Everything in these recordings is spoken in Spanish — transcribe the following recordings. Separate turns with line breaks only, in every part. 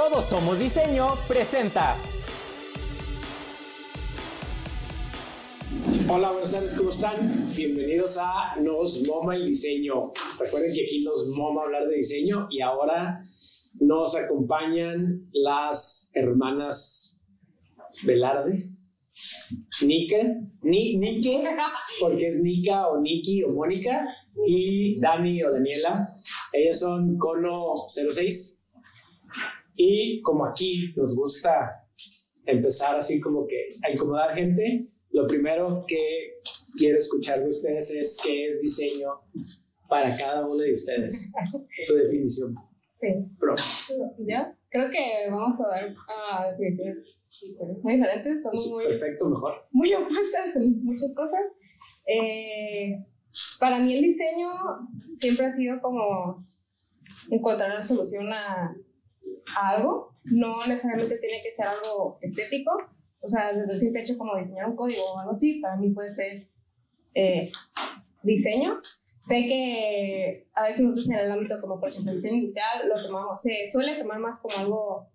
Todos Somos Diseño presenta.
Hola, buenas tardes, ¿cómo están? Bienvenidos a Nos Moma el Diseño. Recuerden que aquí nos moma hablar de diseño y ahora nos acompañan las hermanas Velarde. Nika, Ni, porque es Nika o Niki o Mónica, y Dani o Daniela. Ellas son Cono 06. Y como aquí nos gusta empezar así como que a incomodar gente, lo primero que quiero escuchar de ustedes es qué es diseño para cada uno de ustedes. Su definición.
Sí.
Pro.
¿Ya? Creo que vamos a dar a definiciones muy diferentes, son muy,
Perfecto, mejor.
muy opuestas en muchas cosas. Eh, para mí el diseño siempre ha sido como encontrar la solución a, a algo, no necesariamente tiene que ser algo estético, o sea, desde el simple hecho como diseñar un código o algo así, para mí puede ser eh, diseño. Sé que a veces nosotros en el ámbito como por ejemplo diseño industrial lo tomamos, se suele tomar más como algo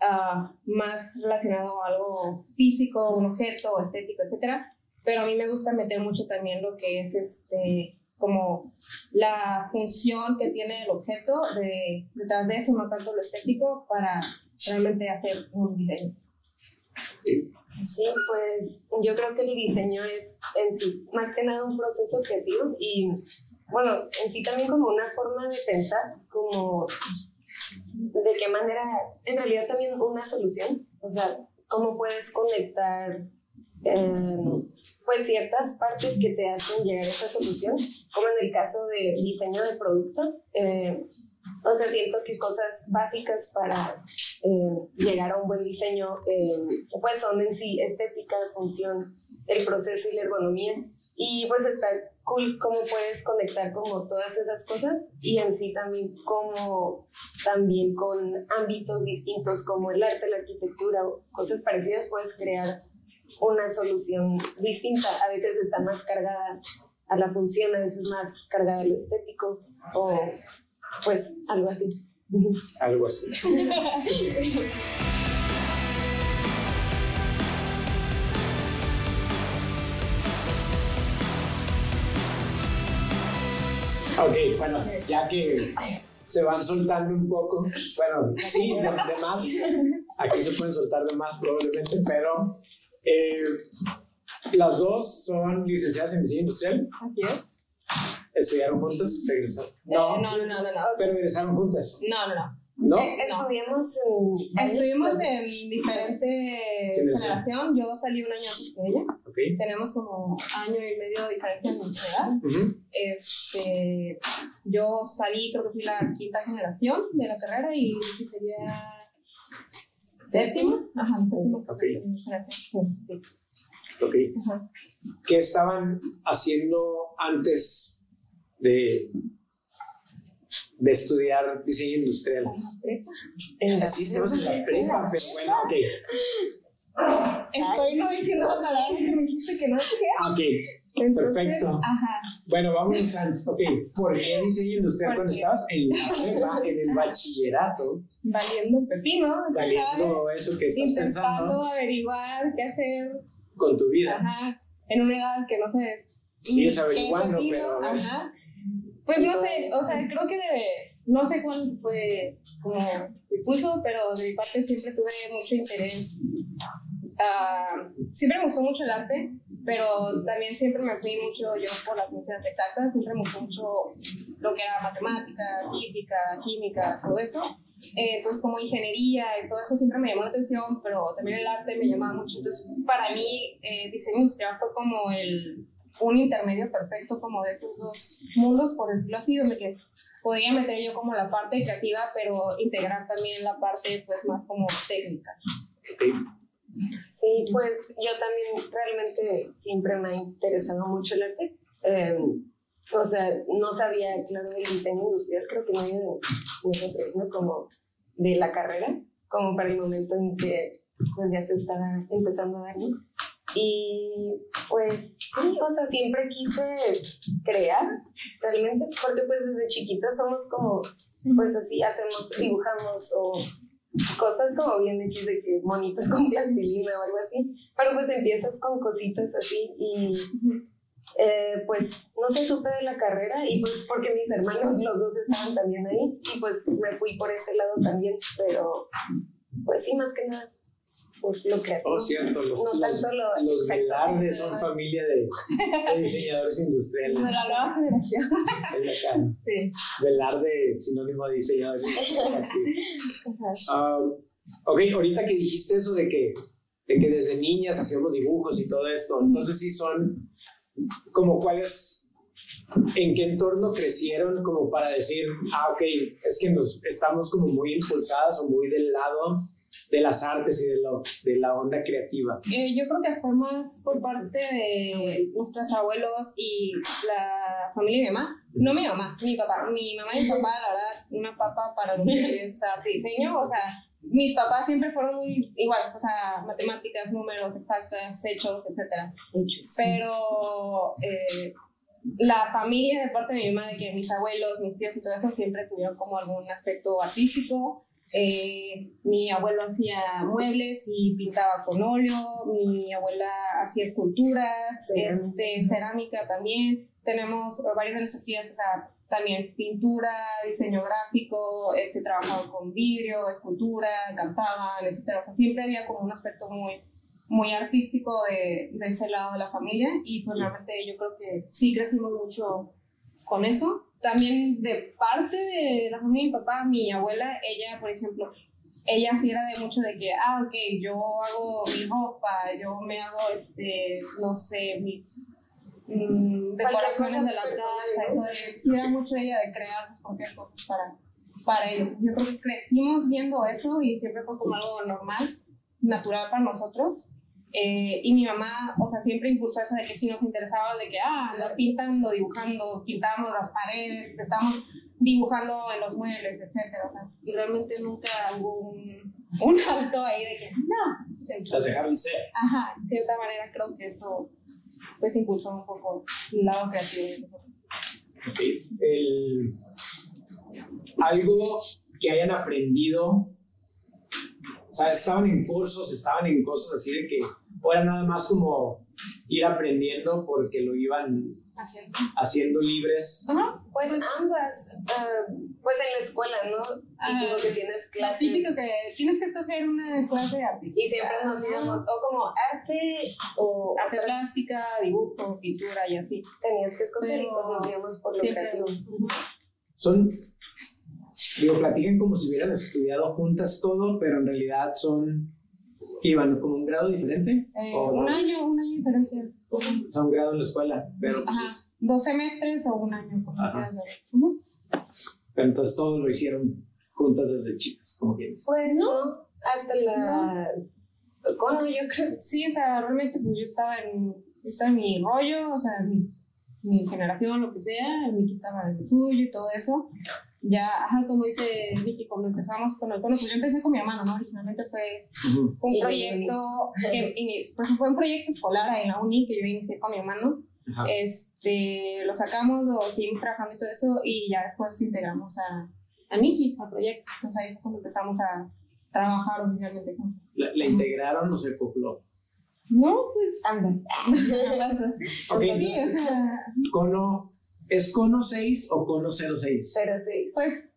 ah, más relacionado a algo físico, un objeto, estético, etcétera. Pero a mí me gusta meter mucho también lo que es este como la función que tiene el objeto de, detrás de eso, no tanto lo estético, para realmente hacer un diseño.
Sí, pues yo creo que el diseño es en sí más que nada un proceso creativo y bueno, en sí también como una forma de pensar, como de qué manera, en realidad también una solución, o sea, cómo puedes conectar eh, pues ciertas partes que te hacen llegar a esa solución, como en el caso de diseño de producto. eh, o sea, siento que cosas básicas para eh, llegar a un buen diseño, eh, pues son en sí estética, función, el proceso y la ergonomía. Y pues está cool cómo puedes conectar como todas esas cosas y en sí también como también con ámbitos distintos como el arte, la arquitectura o cosas parecidas puedes crear una solución distinta. A veces está más cargada a la función, a veces más cargada a lo estético o pues algo así.
Algo así. Ok, bueno, ya que se van soltando un poco, bueno, sí, de, de más, aquí se pueden soltar de más probablemente, pero eh, las dos son licenciadas en diseño industrial,
Así es.
estudiaron juntas, se egresaron.
Eh,
No,
no, no, no, no. no.
pero egresaron juntas,
No, no, no.
¿no?
Eh, Estudiamos en...
Estuvimos en diferente
Generación.
Yo salí un año antes que ella.
Ok.
Tenemos como año y medio de diferencia en nuestra edad. Este, yo salí, creo que fui la quinta generación de la carrera y sería séptima. Ajá, séptima
Ok.
Sí.
Ok.
Ajá.
¿Qué estaban haciendo antes de, de estudiar diseño industrial?
En la-
Sí, estamos en la prepa, pero bueno, ok.
Estoy no diciendo palabras que me dijiste que no.
Ok,
Entonces,
Perfecto.
Ajá.
bueno, vamos a... Ok, ¿por qué diseño industrial cuando estabas en la prepa, en el bachillerato,
Valiendo pepino. ¿sabes?
valiendo eso que estás
Intentando
pensando
averiguar qué hacer
con tu vida?
Ajá, en una edad que no sé.
Sigues
qué
averiguando,
pepino,
pero a ver.
Ajá. Pues no sé, o sea, creo que de, no sé cuál fue como mi pulso, pero de mi parte siempre tuve mucho interés. ah, siempre me gustó mucho el arte, pero también siempre me fui mucho yo por las ciencias exactas, siempre me gustó mucho lo que era matemática, física, química, todo eso. Eh, entonces, como ingeniería y todo eso siempre me llamó la atención, pero también el arte me llamaba mucho. Entonces, para mí, eh, diseño industrial fue como el, un intermedio perfecto como de esos dos mundos, por decirlo así, donde que podría meter yo como la parte creativa, pero integrar también la parte pues más como técnica.
Ok.
Sí, pues yo también realmente siempre me ha interesado mucho el arte. Eh, o sea, no sabía, claro, del diseño industrial, creo que nadie de nosotros, ¿no? Como de la carrera, como para el momento en que pues ya se estaba empezando a dar, ¿no? Y pues sí, o sea, siempre quise crear realmente, porque pues desde chiquita somos como, pues así, hacemos, dibujamos o cosas como bien X de que monitos con plastilina o algo así, pero pues empiezas con cositas así y eh, pues no se supe de la carrera y pues porque mis hermanos los dos estaban también ahí y pues me fui por ese lado también, pero pues sí, más que nada pues, lo creativo.
Oh, cierto, los,
No
los,
tanto lo
los. Velarde son familia de, de diseñadores industriales.
De la nueva generación.
Es acá.
Sí.
Velarde, sinónimo de diseñadores industriales. sí.
Ajá.
Um, ok, ahorita que dijiste eso de que, de que desde niñas hacíamos dibujos y todo esto, entonces sí son como cuáles, en qué entorno crecieron como para decir, ah, ok, es que nos estamos como muy impulsadas o muy del lado de las artes y de, lo, de la onda creativa.
Eh, yo creo que fue más por parte de nuestros abuelos y la familia de mi mamá. No mi mamá, mi papá. Mi mamá y mi papá, la verdad, una papa para lo que es arte y diseño. O sea, mis papás siempre fueron muy igual, o sea, matemáticas, números exactas, hechos, etc. Pero eh, la familia de parte de mi mamá, de que mis abuelos, mis tíos y todo eso siempre tuvieron como algún aspecto artístico. Eh, mi abuelo hacía muebles y pintaba con óleo, mi abuela hacía esculturas,
Cerámica.
este, cerámica también. Tenemos varias de nuestras tías, o sea, también pintura, diseño gráfico, este, trabajaban con vidrio, escultura, cantaban, etc. O sea, siempre había como un aspecto muy, muy artístico de, de ese lado de la familia y pues realmente yo creo que sí crecimos mucho con eso. También de parte de la familia de mi papá, mi abuela, ella, por ejemplo, ella sí era de mucho de que, ah, ok, yo hago mi ropa, yo me hago, este, no sé, mis mm, decoraciones de la casa
¿no?
Sí era mucho ella de crear sus propias cosas para, para ellos. Yo creo que crecimos viendo eso y siempre fue como algo normal, natural para nosotros. Eh, y mi mamá, o sea, siempre impulsó eso de que sí nos interesaba, de que, ah, andar pintando, dibujando, pintamos las paredes, estamos dibujando en los muebles, etcétera. O sea, y realmente nunca hubo un, un alto ahí de que, no.
Las dejaron ser.
Ajá, de cierta manera creo que eso, pues, impulsó un poco el lado creativo de nosotros.
Ok. El- algo que hayan aprendido, o sea, estaban en cursos, estaban en cosas así de que, o era nada más como ir aprendiendo porque lo iban
Haciendo.
haciendo libres.
Ajá.
Pues ambas, ah, pues en la escuela, ¿no? Típico
Ah,
que tienes
Lo
clases.
típico que tienes que escoger una clase de artista.
Y siempre nos íbamos, o como arte o
Arte
otra-
plástica, dibujo, pintura y así.
tenías que escoger y
Pero
pues nos íbamos por lo
Siempre.
creativo.
Son, digo, platican como si hubieran estudiado juntas todo, pero en realidad son, iban como un grado diferente.
Eh,
o
un
dos.
año, un año diferencia.
O sea, un grado en la escuela, pero, pues,
Ajá.
es-
Dos semestres o un año, como
Ajá. pero entonces todo lo hicieron juntas desde chicas, como quieres.
Pues no, hasta la cono, yo creo.
Sí, o sea, realmente pues yo estaba en, yo estaba en mi rollo, o sea, mi, mi generación, lo que sea, Miki estaba en el suyo y todo eso. Ya, ajá, como dice Vicky, cuando empezamos con el cono, pues yo empecé con mi hermano, ¿no? Originalmente fue un proyecto, que- y- pues fue un proyecto escolar ahí en la uni que yo inicié con mi hermano.
Ajá.
Este, lo sacamos, lo seguimos trabajando y todo eso, y ya después integramos a, a Nikki al proyecto. Entonces ahí fue cuando empezamos a trabajar oficialmente juntos.
¿La, la integraron o se acopló?
No, pues
Ambas.
las dos.
Ok,
Sí,
entonces-
o sea,
¿Cono, ¿Es Cono 6 o Cono 06?
Pero sí.
pues,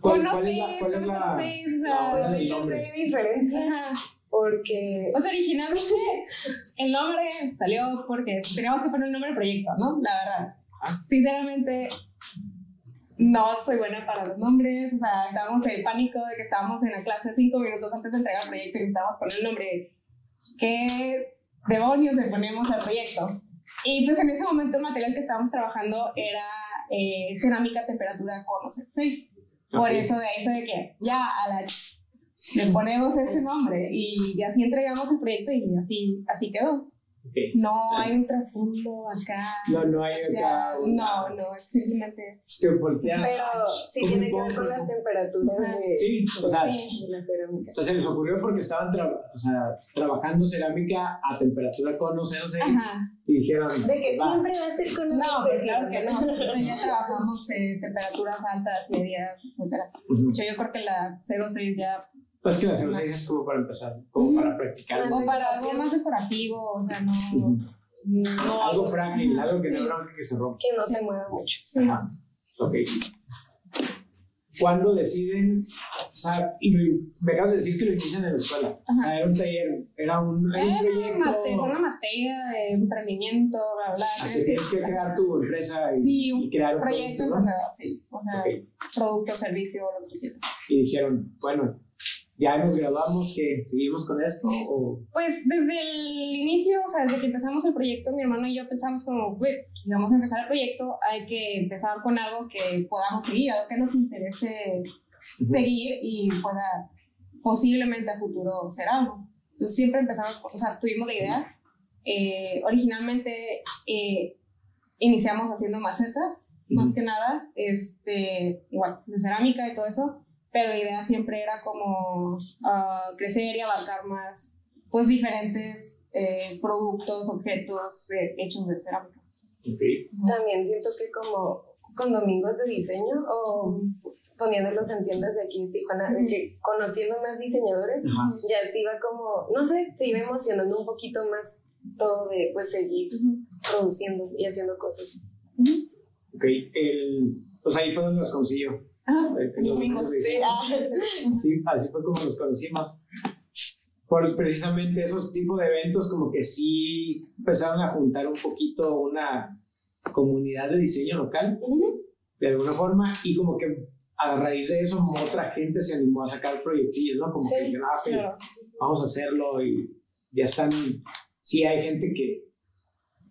¿Cuál,
cono
cuál es la,
seis,
cuál es
cono
la-
seis, o
no,
sea,
Pues
el
de hecho sí hay diferencia porque
O sea, originalmente el nombre salió porque teníamos que poner un nombre al proyecto, ¿no? La verdad. Sinceramente, no soy buena para los nombres. O sea, estábamos en pánico de que estábamos en la clase cinco minutos antes de entregar el proyecto y necesitábamos poner el nombre. ¿Qué demonios le ponemos al proyecto? Y pues en ese momento el material que estábamos trabajando era eh, cerámica a temperatura con 6. Por eso de ahí fue de que ya a la le ponemos ese nombre y así entregamos el proyecto y así, así quedó.
Ok.
No
Sí.
hay un trasfondo acá.
No, no hay acá
No, no, es simplemente.
Es que voltean.
pero sí tiene que ver con las temperaturas de,
Sí, o sea,
Sí.
de la cerámica.
o sea, se les ocurrió porque estaban tra- o sea, trabajando cerámica a temperatura Cono 06
Ajá.
y dijeron.
De que
"Va".
siempre va a ser con
No, pues claro que no. Nosotros ya trabajamos en temperaturas altas, medias, etcétera.
Ujú.
De hecho, yo creo que la 06 ya
Pues que la 06 es como para empezar, como para practicar.
O para algo más decorativo, o sea, no. No
Algo frágil,
Ajá,
algo que no
sí.
hay bronca que se rompa.
Que no se mueva mucho.
Sí.
Ajá. Ok. ¿Cuándo deciden? O sea, y me acabas de decir que lo inician en la escuela. O sea, era un taller, era un, era un proyecto.
mate- una materia de emprendimiento, bla, bla.
Así tienes que crear tu empresa y,
Sí, un
y crear un
proyecto
producto, ¿no?
emprendedor, sí. O sea,
Ok.
producto, servicio, lo que quieras.
Y dijeron, bueno, ya nos graduamos, que seguimos con esto o
Pues desde el inicio, o sea, desde que empezamos el proyecto, mi hermano y yo pensamos como, güey, pues, si vamos a empezar el proyecto, hay que empezar con algo que podamos seguir, algo que nos interese seguir y pueda posiblemente a futuro ser algo. Entonces siempre empezamos, o sea, tuvimos la idea. Eh, originalmente eh, iniciamos haciendo macetas, más
Ujú.
que nada, este, igual, de cerámica y todo eso, pero la idea siempre era como ah, crecer y abarcar más, pues, diferentes eh, productos, objetos eh, hechos de cerámica.
Ok.
También siento que como con domingos de diseño o poniéndolos en tiendas de aquí en Tijuana, de que conociendo más diseñadores,
Ajá.
ya se iba como, no sé, te iba emocionando un poquito más todo de pues seguir produciendo y haciendo cosas.
Ok, el, pues ahí fue donde los conocí
sí. Ah,
Sí, así fue como nos conocimos. Por precisamente esos tipos de eventos, como que sí empezaron a juntar un poquito una comunidad de diseño local, de alguna forma, y como que a raíz de eso otra gente se animó a sacar proyectillos, ¿no? Como
Sí,
que dijeron, ah, ok,
claro.
vamos a hacerlo y ya están, sí hay gente que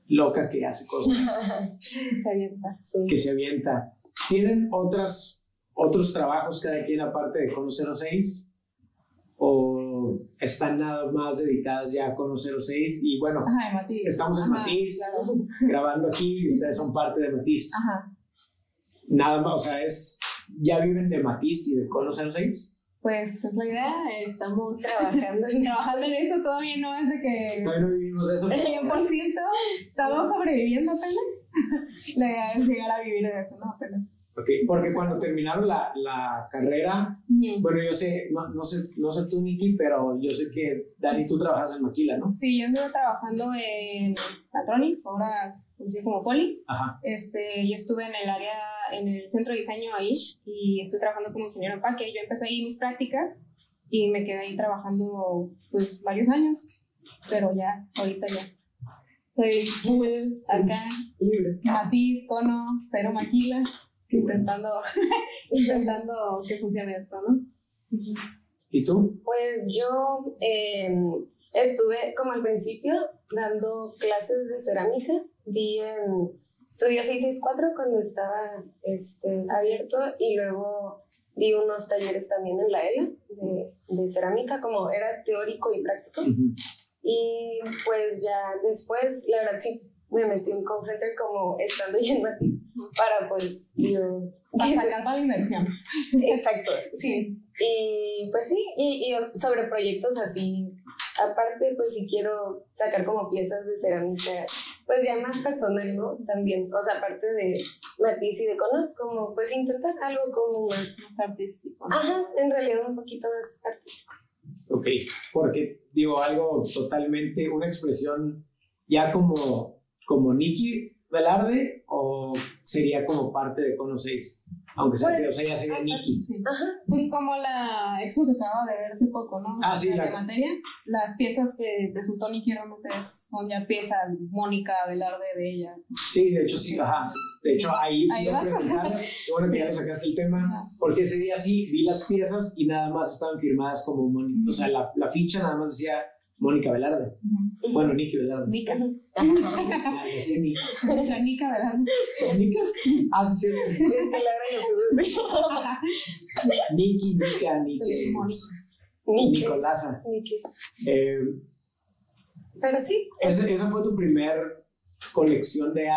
loca que hace cosas,
Se avienta.
Sí.
que se avienta. ¿Tienen otras, otros trabajos cada quien aparte de Cono 06? ¿O están nada más dedicadas ya a Cono 06? Y bueno,
Ajá,
estamos en
Ajá,
Matiz,
claro.
grabando aquí y ustedes son parte de Matiz.
Ajá.
Nada más, o sea, es, ¿ya viven de Matiz y de Cono 06?
Pues es la idea, estamos
Trabajando
trabajando en eso, todavía no es de que
Todavía no vivimos eso.
100%, estamos sobreviviendo apenas. La idea es llegar a vivir de eso, ¿no? Apenas.
Ok, porque cuando terminaron la, la carrera, bueno, yo sé, no, no sé, no sé tú, Nikki, pero yo sé que Dani, tú trabajas en Maquila, ¿no?
Sí, yo estuve trabajando en Latronics, ahora conocido como Poli.
Ajá.
Este, yo estuve en el área, en el centro de diseño ahí y estoy trabajando como ingeniero en empaque. Yo empecé ahí mis prácticas y me quedé ahí trabajando pues varios años, pero ya, ahorita ya. Soy full acá,
Libre.
matiz, cono, cero maquila, intentando, intentando que funcione esto, ¿no?
¿Y tú?
Pues yo eh, estuve como al principio dando clases de cerámica. Vi en Estudio 664 cuando estaba este, abierto y luego di unos talleres también en la ELA de, de cerámica, como era teórico y práctico.
Ujú.
Y pues ya después, la verdad sí, me metí en call center como estando ya en Matiz para pues yo...
Para sacar para la inversión.
Exacto, sí. Y pues sí, y, y sobre proyectos así, aparte pues si quiero sacar como piezas de cerámica, pues ya más personal, ¿no? También, o sea, aparte de Matiz y de Cono, como pues intentar algo como más...
Más artístico. ¿no?
Ajá, en realidad un poquito más artístico.
Ok, porque digo algo totalmente, una expresión ya como, como Nikki Velarde o sería como parte de Cono 6, aunque sea,
Pues,
o sea, ya sería
Ah,
Nikki.
Sí. Pues como la expo que acaba de ver hace poco, ¿no?
Ah, sí,
La materia. Las piezas que presentó Nikki realmente son ya piezas Mónica Velarde de ella.
Sí, de hecho sí, ajá. De hecho ahí,
Ahí
qué bueno que ya le sacaste el tema,
Ajá.
porque ese día sí vi las piezas y nada más estaban firmadas como Mónica, o sea, la, la ficha nada más decía Mónica Velarde. Bueno, Nikki Velarde.
Nika.
Ah, decía Nikki.
La Nika Velarde.
¿Nika? Ah, sí, sí.
Sí, Mónica.
Nike.
Nicolasa. Eh,
Pero sí,
¿esa, esa fue tu primer colección de,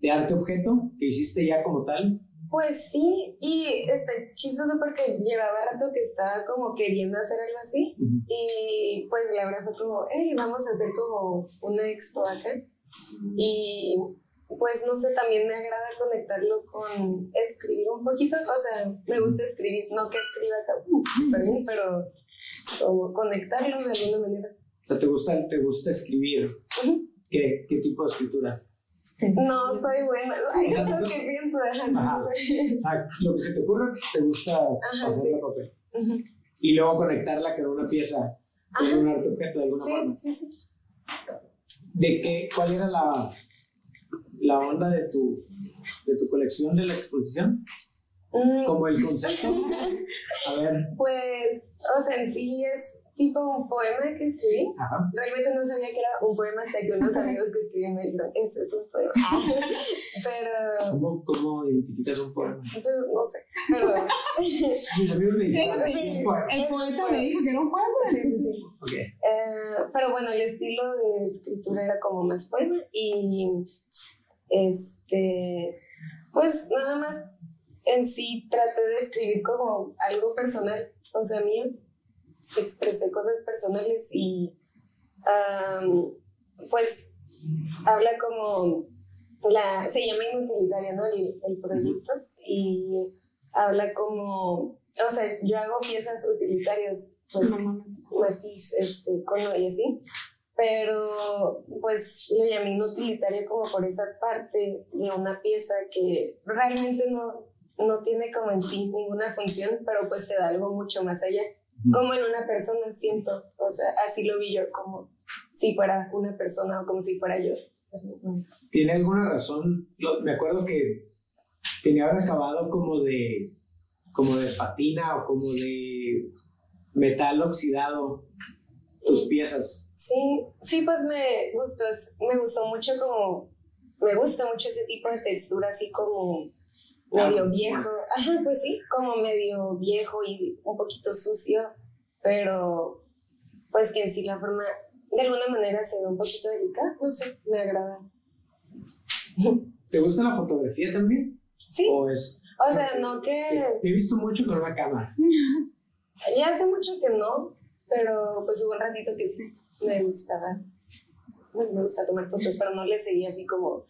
de arte objeto que hiciste ya como tal?
Pues sí, y está chistoso porque llevaba rato que estaba como queriendo hacer algo así. Y pues Laura fue como, hey, vamos a hacer como una expo acá. Y pues no sé, también me agrada conectarlo con escribir un poquito, o sea, me gusta escribir, no que escriba acá, uh, pero como conectarlo de alguna manera.
O sea, ¿te gusta, te gusta escribir? ¿Qué, ¿Qué tipo de escritura?
No soy buena, cosas
no-
que pienso, ajá,
Ajá.
sí,
O sea, lo que se te ocurre, te gusta
Ajá,
pasarla
sí.
a papel. Y luego conectarla con una pieza, con
Ajá.
un arte objeto de alguna forma.
Sí, sí, sí.
¿De qué, cuál era la, la onda de tu, de tu colección de la exposición?
Mm,
Como el concepto. A ver.
Pues, o sea, en sí es tipo un poema que escribí.
Ajá.
Realmente no sabía que era un poema hasta que unos amigos que escribían me dijeron, eso es un poema. Pero,
¿Cómo, ¿Cómo identificas un poema?
pues, no sé. Pero,
Mis amigos me.
El poeta me dijo que era un poema.
sí, sí, sí. Eh, pero bueno, el estilo de escritura era como más poema y este, pues nada más en sí traté de escribir como algo personal, o sea, mío, expresé cosas personales y pues habla como, la, se llama inutilitaria, ¿no? El, el proyecto y habla como, o sea, yo hago piezas utilitarias, pues matiz, este, cono y así. Pero, pues, lo llamé inutilitario como por esa parte de una pieza que realmente no, no tiene como en sí ninguna función, pero pues te da algo mucho más allá. Como en una persona, siento. O sea, así lo vi yo, como si fuera una persona o como si fuera yo.
¿Tiene alguna razón? Lo- me acuerdo que tenía haber acabado como de, como de patina o como de metal oxidado tus piezas.
Sí, sí, pues me gustó, me gustó mucho como, me gusta mucho ese tipo de textura así como medio viejo, ajá, pues sí, como medio viejo y un poquito sucio, pero pues que en sí la forma de alguna manera se ve un poquito delicada, no sé, me agrada.
¿Te gusta la fotografía también?
Sí,
¿O es...?
o sea, no que,
te he visto mucho con una cámara.
ya hace mucho que no, pero pues hubo un ratito que sí, me gustaba, bueno, me gusta tomar fotos, pero no le seguía así como oh,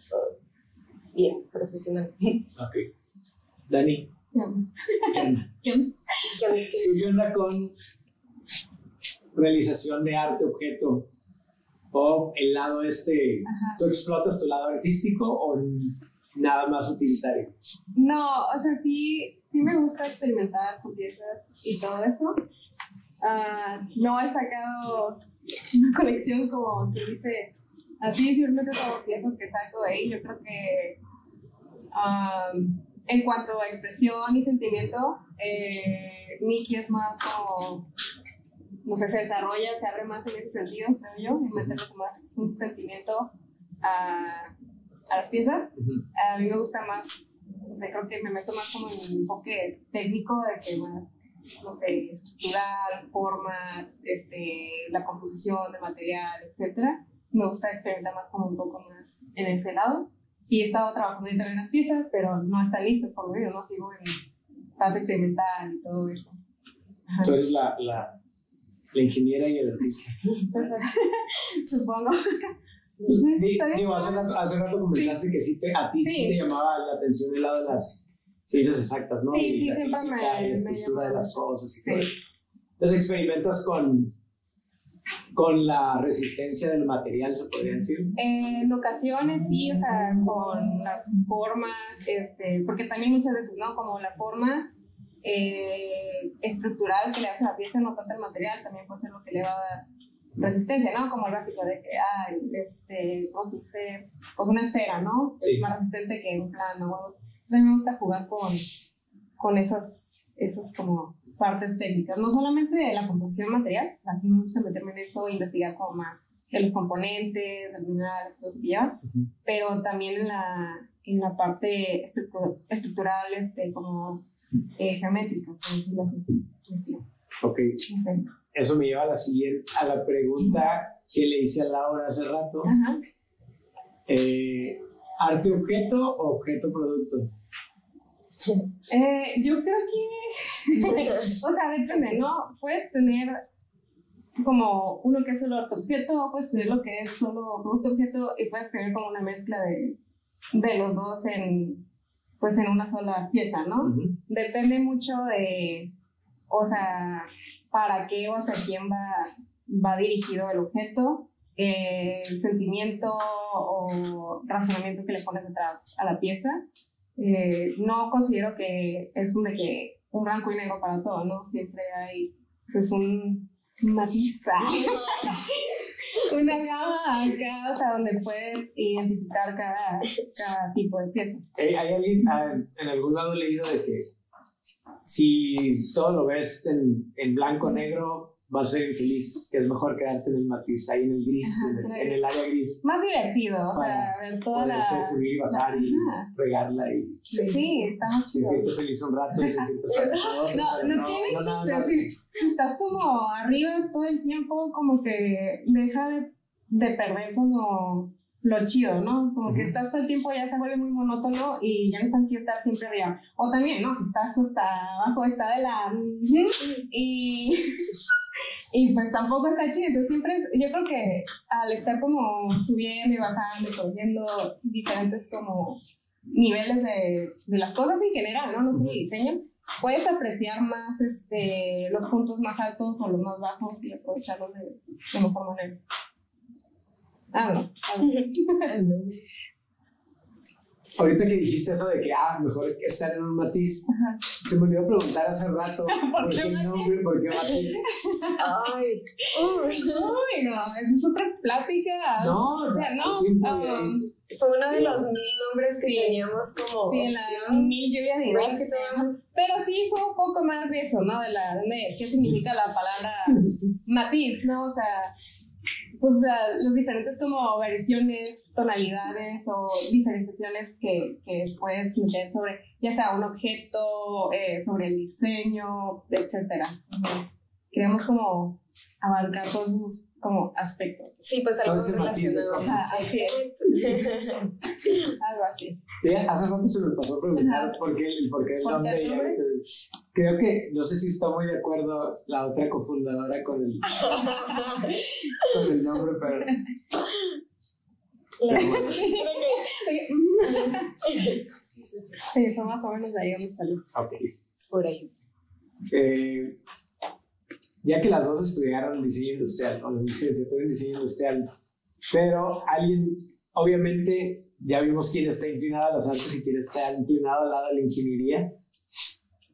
bien, profesional.
Ok. Dani, ¿qué onda?
Que a mí que-
¿Tú qué onda con realización de arte objeto? ¿O el lado este, tú explotas tu lado artístico o nada más utilitario?
No, o sea, sí, sí me gusta experimentar con piezas y todo eso. Ah, no he sacado una colección como que dice, así simplemente como piezas que saco ahí. Yo creo que ah, en cuanto a expresión y sentimiento, eh, es más como, no sé, se desarrolla, se abre más en ese sentido, creo yo, en meterle más un sentimiento a, a las piezas a mí me gusta más, o sea, creo que me meto más como en el enfoque técnico de que más, no sé, estructural, forma, este, la composición de material, etcétera. Me gusta experimentar más como un poco más en ese lado. Sí he estado trabajando en las piezas, pero no están listas por medio, no sigo en fase experimental y todo eso. Ajá.
Tú eres la, la, la ingeniera y el artista.
Supongo.
Pues, di- digo, hace rato, hace rato comentaste que sí te, a ti sí.
Sí.
te llamaba la atención el lado de las ciencias exactas, ¿no?
Sí,
y
sí,
la física
me-
y la estructura de las cosas y
Sí.
todo eso. Entonces experimentas con, con la resistencia del material, se podría decir.
En ocasiones sí, o sea, con las formas, este, porque también muchas veces, ¿no? Como la forma eh, estructural que le hace a la pieza, no tanto el material, también puede ser lo que le va a dar resistencia, ¿no? Como el básico de que, ah, este, ¿cómo se dice? Pues una esfera, ¿no?
Sí.
Es más resistente que un plano. Entonces a mí me gusta jugar con, con esas, esas como partes técnicas, no solamente de la composición material, así me gusta meterme en eso, investigar como más de los componentes, de minerales, todo eso que lleva, pero también en la, en la parte estructu- estructural, este, como eh, geométrica, por decirlo así.
Ok,
no sé.
eso me lleva a la siguiente, a la pregunta que le hice a Laura hace rato.
Ajá.
Eh, ¿Arte objeto o objeto producto?
Eh, yo creo que, o sea, depende, ¿no? Puedes tener como uno que es solo arte objeto, puedes tener lo que es solo producto objeto y puedes tener como una mezcla de, de los dos en, pues en una sola pieza, ¿no? Depende mucho de, o sea, para qué o hacia quién va, va dirigido el objeto, eh, el sentimiento o razonamiento que le pones detrás a la pieza. Eh, no considero que es un de que un blanco y negro para todo, ¿no? Siempre hay pues un matiz, una gama acá, o sea, donde puedes identificar cada, cada tipo de pieza.
¿Hay alguien, ah, en algún lado leído de que si todo lo ves en, en blanco negro, vas a ser infeliz, que es mejor quedarte en el matiz, ahí en el gris, en, el, área gris.
Más divertido, o sea, ver toda la...
subir y bajar y regarla y...
Sí, sí está más
chido. Sentirte feliz un rato y sentirte feliz.
No, no, no, tiene chiste, si, estás como arriba todo el tiempo, como que deja de, de perder como lo chido, ¿no? Como que estás todo el tiempo ya se vuelve muy monótono y ya no es tan chido estar siempre arriba. O también, ¿no? Si estás hasta abajo, está de la... Y... y pues tampoco está chido. Entonces siempre, yo creo que al estar como subiendo y bajando y cogiendo diferentes como niveles de, de las cosas en general, ¿no? No sé, diseño, puedes apreciar más este, los puntos más altos o los más bajos y aprovecharlos de, de mejor manera. Ah, no. Ah, no.
Ahorita que dijiste eso de que, ah, mejor estar en un matiz, se me olvidó preguntar hace rato, ¿por, qué el nombre? ¿Por qué matiz?
Ay, uy, no, esa es otra plática.
No,
o sea, no. Um,
fue uno de los mil nombres que teníamos como.
Sí, la mil lluvia de Pero sí fue un poco más de eso, ¿no? De la, de qué significa la palabra matiz, ¿no? O sea pues los diferentes como versiones, tonalidades o diferenciaciones que, que puedes meter sobre ya sea un objeto, eh, sobre el diseño, etcétera. Queremos como abarcar todos esos como aspectos.
Sí, pues algo relacionado.
así algo así.
Sí, hace rato se me pasó a preguntar por qué, por qué el nombre. Creo que, no sé si está muy de acuerdo la otra cofundadora con el, con el nombre, pero...
Sí, fue más o menos ahí donde salió.
Por ahí.
Eh, ya que las dos estudiaron diseño industrial, o licenciatura en diseño industrial, pero alguien, obviamente, ya vimos quién está inclinado a las artes y quién está inclinado al lado de la ingeniería.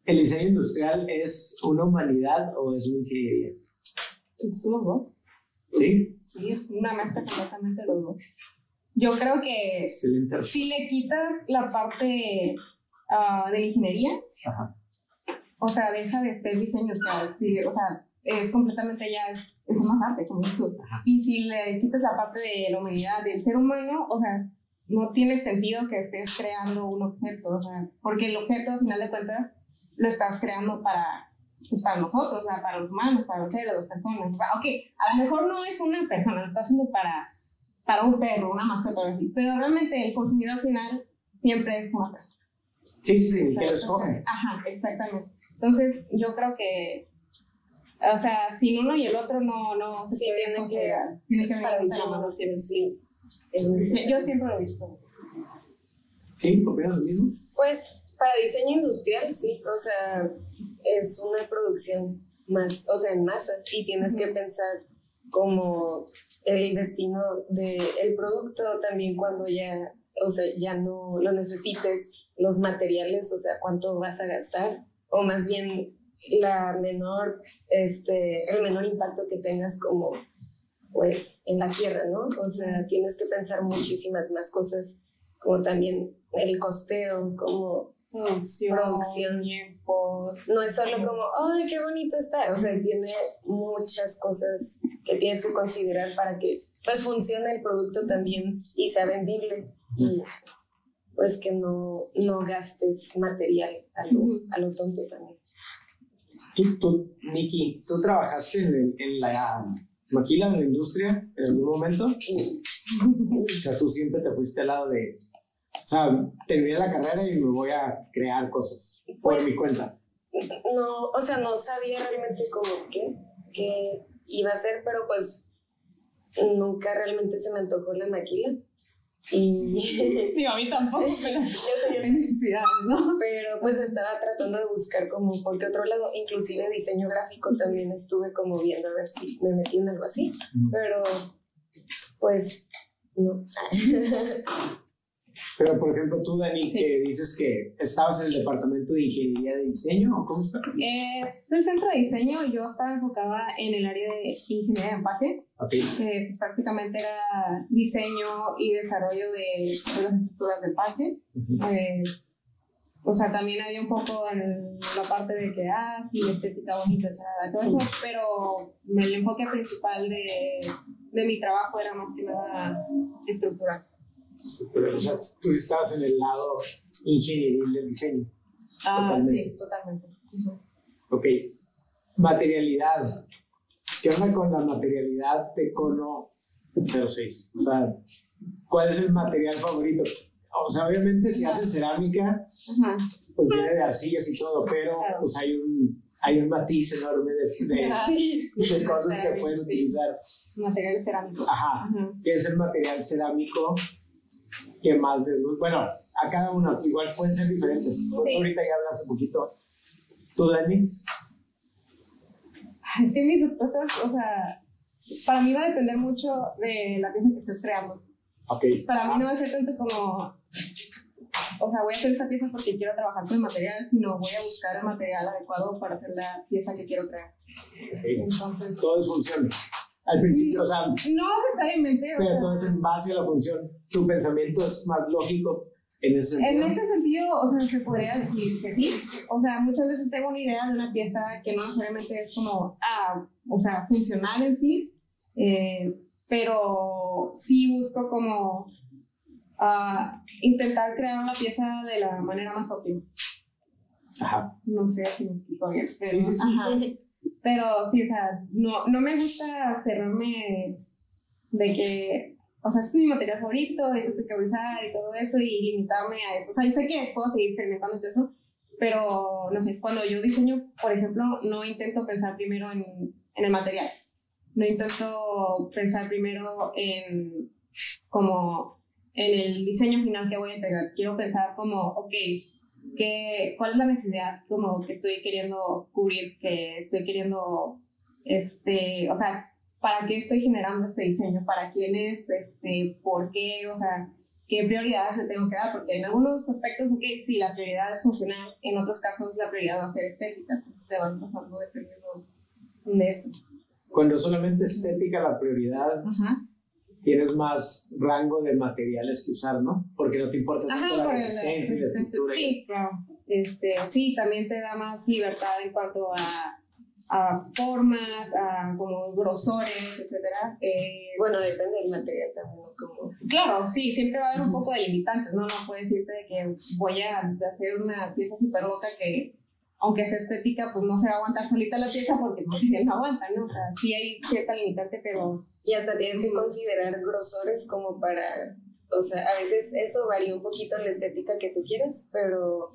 ¿El diseño industrial es una humanidad o es una ingeniería?
Somos dos.
¿Sí?
Sí, es una mezcla completamente de los dos. Yo creo que si le quitas la parte uh, de ingeniería, Ajá. o sea, deja de ser diseño industrial. Sí, o sea, es completamente ya, es, es más arte, como dices tú. Y si le quitas la parte de la humanidad del ser humano, o sea, no tiene sentido que estés creando un objeto, o sea, porque el objeto, al final de cuentas, lo estás creando para, pues, para nosotros, o sea, para los humanos, para los seres, las personas. O sea, ok, a lo mejor no es una persona, lo está haciendo para, para un perro, una mascota así, pero realmente el consumidor final siempre es una persona.
Sí, sí, que lo escoge.
Ajá, exactamente. Entonces, yo creo que o sea, sin uno y el otro no, no
se sí, tiene que, tiene que para sí, sí.
Yo siempre lo he visto.
¿Sí? ¿Opinas lo mismo?
Pues para diseño industrial sí, o sea, es una producción más, o sea, en masa y tienes que pensar como el destino del producto también cuando ya, o sea, ya no lo necesites, los materiales, o sea, cuánto vas a gastar, o más bien la menor, este, el menor impacto que tengas como pues en la tierra, ¿no? O sea, tienes que pensar muchísimas más cosas, como también el costeo, como
producción, producción.
No es solo como, ay, qué bonito está, o sea, tiene muchas cosas que tienes que considerar para que pues funcione el producto también y sea vendible. Y pues que no, no gastes material a lo, a lo tonto también.
Tú, tú, Miki, ¿tú trabajaste en, en la maquila, en la industria en algún momento? o sea, tú siempre te fuiste al lado de, o sea, terminé la carrera y me voy a crear cosas por pues, mi cuenta.
No, o sea, no sabía realmente cómo qué, qué iba a hacer, pero pues nunca realmente se me antojó la maquila. Y
Digo, a mí tampoco, pero
yo sé, yo sé.
necesidades, ¿no?
Pero pues estaba tratando de buscar como por qué otro lado, inclusive diseño gráfico también estuve como viendo a ver si me metí en algo así, pero pues no.
Pero, por ejemplo, tú, Dani,
Sí.
que dices que estabas en el departamento de ingeniería de diseño, ¿o cómo está?
Es el centro de diseño. Yo estaba enfocada en el área de ingeniería de empaque,
Ok.
que pues, prácticamente era diseño y desarrollo de, de las estructuras de empaque.
Ujú.
Eh, o sea, también había un poco en la parte de que, ah, sí, estética bonita, todo eso, pero el enfoque principal de, de mi trabajo era más que nada estructural.
Pero, o sea, tú estabas en el lado ingenieril del diseño.
Ah,
Totalmente.
sí, totalmente.
Ok. Materialidad. ¿Qué onda con la materialidad de cono 06? O sea, ¿cuál es el material favorito? O sea, obviamente si hacen cerámica, pues viene de arcillas y todo, pero
Claro.
pues hay un, hay un matiz enorme de, de,
Ajá.
de cosas que pueden
Sí.
utilizar.
Materiales cerámicos.
Ajá.
Ajá.
¿Qué es el material cerámico que más les gusta? Bueno, a cada uno, igual pueden ser diferentes.
Sí.
Ahorita ya hablas un poquito. ¿Tú, Dani?
Es que mis respuestas, o sea, para mí va a depender mucho de la pieza que estés creando.
Ok.
Para mí no va a ser tanto como, o sea, voy a hacer esta pieza porque quiero trabajar con el material, sino voy a buscar el material adecuado para hacer la pieza que quiero crear.
ok.
Entonces,
Todo es función. Al principio, o sea,
no necesariamente, o
pero
sea,
todo es en base a la función. Tu pensamiento es más lógico en ese
En
sentido.
ese sentido, o sea, se podría decir que sí. O sea, muchas veces tengo una idea de una pieza que no necesariamente es como, ah, o sea, funcional en sí, eh, pero sí busco como ah, intentar crear una pieza de la manera más óptima.
Ajá.
No sé si me explico bien. Pero,
Sí, sí, sí.
ajá. Pero sí, o sea, no, no me gusta cerrarme de que, o sea, este es mi material favorito, eso sé que voy a usar y todo eso, y limitarme a eso. O sea, yo sé que puedo seguir experimentando y todo eso, pero no sé, cuando yo diseño, por ejemplo, no intento pensar primero en, en el material. No intento pensar primero en como en el diseño final que voy a entregar. Quiero pensar como, ok, ¿qué, ¿cuál es la necesidad como que estoy queriendo cubrir, que estoy queriendo, este, o sea, ¿para qué estoy generando este diseño? ¿Para quién es? Este, ¿Por qué? O sea, ¿qué prioridades le tengo que dar? Porque en algunos aspectos, ok, sí, la prioridad es funcional, en otros casos la prioridad va a ser estética, entonces te van pasando dependiendo de eso.
Cuando solamente es estética la prioridad,
Ajá.
Tienes más rango de materiales que usar, ¿no? Porque no te importa tanto
Ajá,
la
por el-
resistencia y la estructura.
Sí, claro. Este, sí, también te da más libertad en cuanto a, a formas, a como grosores, etcétera. Eh,
Bueno, depende del material también, ¿no? Como,
claro, sí, siempre va a haber un poco de limitantes, ¿no? No puedes decirte de que voy a hacer una pieza súper loca que, aunque sea estética, pues no se va a aguantar solita la pieza porque no, no aguanta, ¿no? O sea, sí hay cierta limitante, pero
y hasta tienes que considerar grosores como para, o sea, a veces eso varía un poquito en la estética que tú quieres, pero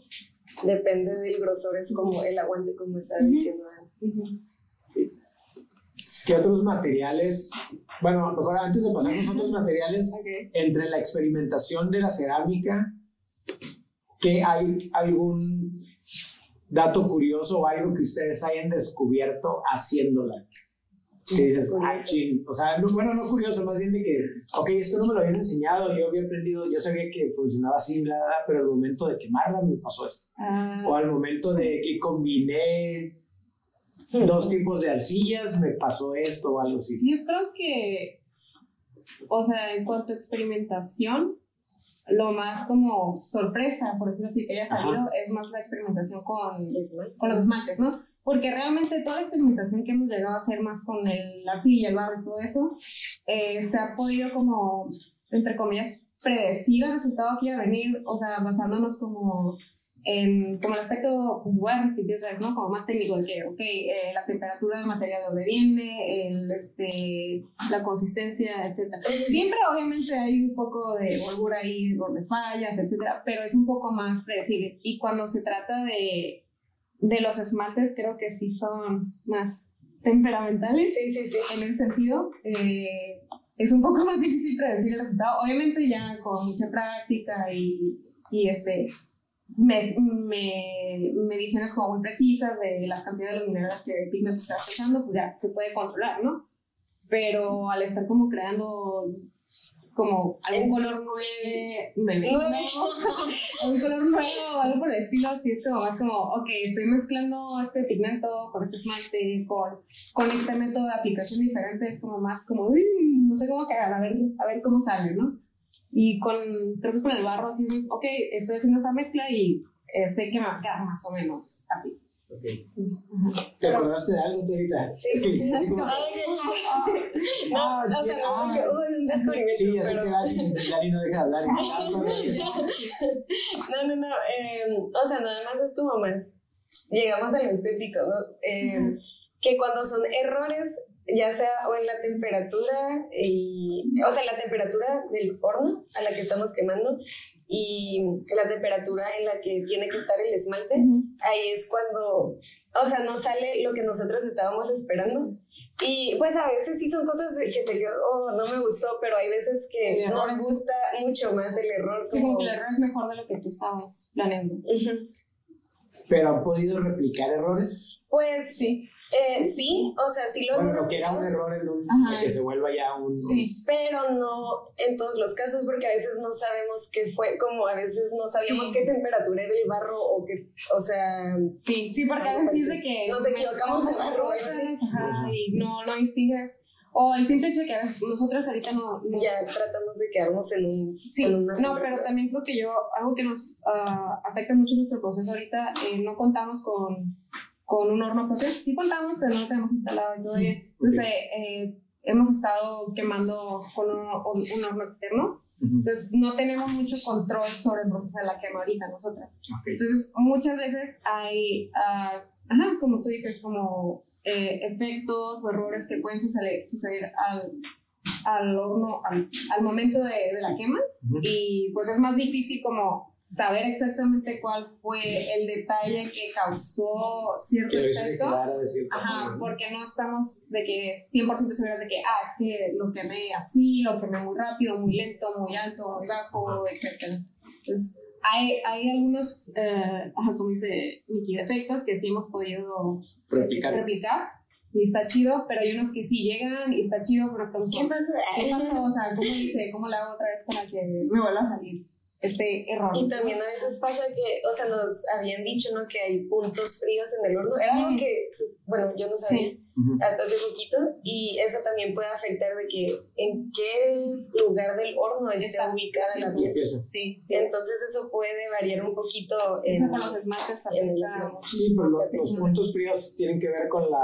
depende del grosor, es como el aguante, como estaba diciendo Ana.
¿Qué otros materiales? Bueno, a lo mejor antes de pasar a los otros materiales, entre la experimentación de la cerámica, ¿qué hay algún dato curioso o algo que ustedes hayan descubierto haciéndola? Que dices, ah. O sea, no, bueno, no curioso, más bien de que, ok, esto no me lo habían enseñado, yo había aprendido, yo sabía que funcionaba así, bla, bla, pero al momento de quemarla me pasó esto.
Ah,
O al momento de que combiné dos tipos de arcillas, me pasó esto o algo así.
Yo creo que, o sea, en cuanto a experimentación, lo más como sorpresa, por decirlo así, que haya
Ajá.
salido, es más la experimentación con, con los esmaltes, ¿no? Porque realmente toda la experimentación que hemos llegado a hacer más con el, la arcilla, el barro y todo eso, eh, se ha podido como, entre comillas, predecir el resultado que iba a venir, o sea, basándonos como en como el aspecto, voy a repetir otra vez, ¿no? Como más técnico de que, ok, eh, la temperatura del material de donde viene, el, este, la consistencia, etcétera. Siempre, obviamente, hay un poco de holgura ahí, de fallas, etcétera, pero es un poco más predecible. Y cuando se trata de, de los esmaltes, creo que sí son más temperamentales
Sí, sí, sí.
en el sentido. eh, es un poco más difícil predecir el resultado. Obviamente ya con mucha práctica y, y este, me, me, mediciones como muy precisas de las cantidades de los minerales que el pigmento está usando, pues ya se puede controlar, ¿no? Pero al estar como creando como algún color nuevo, un color nuevo o algo por el estilo, así es como más como, ok, estoy mezclando este pigmento con este esmalte, con, con este método de aplicación diferente, es como más como, no sé cómo quedar, a ver, a ver cómo sale, ¿no? Y con, creo que con el barro, así, ok, estoy haciendo esta mezcla y eh, sé que me va a quedar más o menos así.
Okay. ¿Te acordaste de algo tú ahorita?
Sí, sí. sí como... no, o sea, no sé que, un descubrimiento.
Sí, yo pero... que Dani no deja de hablar.
no, no, no. Eh, o sea, nada más es como más. Llegamos al estético, ¿no? Eh, que cuando son errores ya sea o en la temperatura, y, o sea, la temperatura del horno a la que estamos quemando y la temperatura en la que tiene que estar el esmalte, ahí es cuando, o sea, no sale lo que nosotros estábamos esperando. Y pues a veces sí son cosas que te digo, oh, no me gustó, pero hay veces que nos gusta mucho más el error.
Sí, como que el error es mejor de lo que tú estabas planeando.
¿Pero han podido replicar errores?
Pues sí. Eh, sí, o sea, sí lo
Bueno, lo que era un error en un, o sea, que se vuelva ya un...
Sí, pero no en todos los casos porque a veces no sabemos qué fue, como a veces no sabíamos qué temperatura era el barro o qué, o sea...
Sí, sí, porque a veces de que...
Nos equivocamos de barro.
Ajá, y no, no distingues... O el simple hecho que nosotros ahorita no,
Ya tratamos de quedarnos en un...
Sí, no, pero también creo que yo, algo que nos uh, afecta mucho nuestro proceso ahorita, eh, no contamos con con un horno propio. Sí contamos, pero no lo tenemos instalado y todavía. Entonces, eh, hemos estado quemando con un, un horno externo. Entonces, no tenemos mucho control sobre el proceso de la quema ahorita nosotras. Entonces, muchas veces hay, uh, ajá, como tú dices, como eh, efectos o errores que pueden suceder, suceder al, al horno, al, al momento de, de, la quema. Y pues es más difícil como saber exactamente cuál fue el detalle que causó cierto efecto. Ajá, porque no estamos de que 100% seguros de que, ah, es que lo quemé así, lo quemé muy rápido, muy lento, muy alto, muy bajo, etc. Entonces, hay, hay algunos, eh, como dice Miki, efectos que sí hemos podido
replicar.
replicar y está chido, pero hay unos que sí llegan y está chido, pero estamos
¿Qué pasó?
¿Qué pasó? O sea, ¿cómo dice? ¿Cómo le hago otra vez para que me vuelva a salir? Este error.
Y también a veces pasa que, o sea, nos habían dicho, ¿no? Que hay puntos fríos en el horno. Era algo que, bueno, yo no sabía hasta hace poquito. Y eso también puede afectar de que en qué lugar del horno está, ubicada la pieza.
Sí,
sí. Entonces eso puede variar un poquito
en, con los esmaltes. En el
sí, pero los puntos fríos tienen que ver con la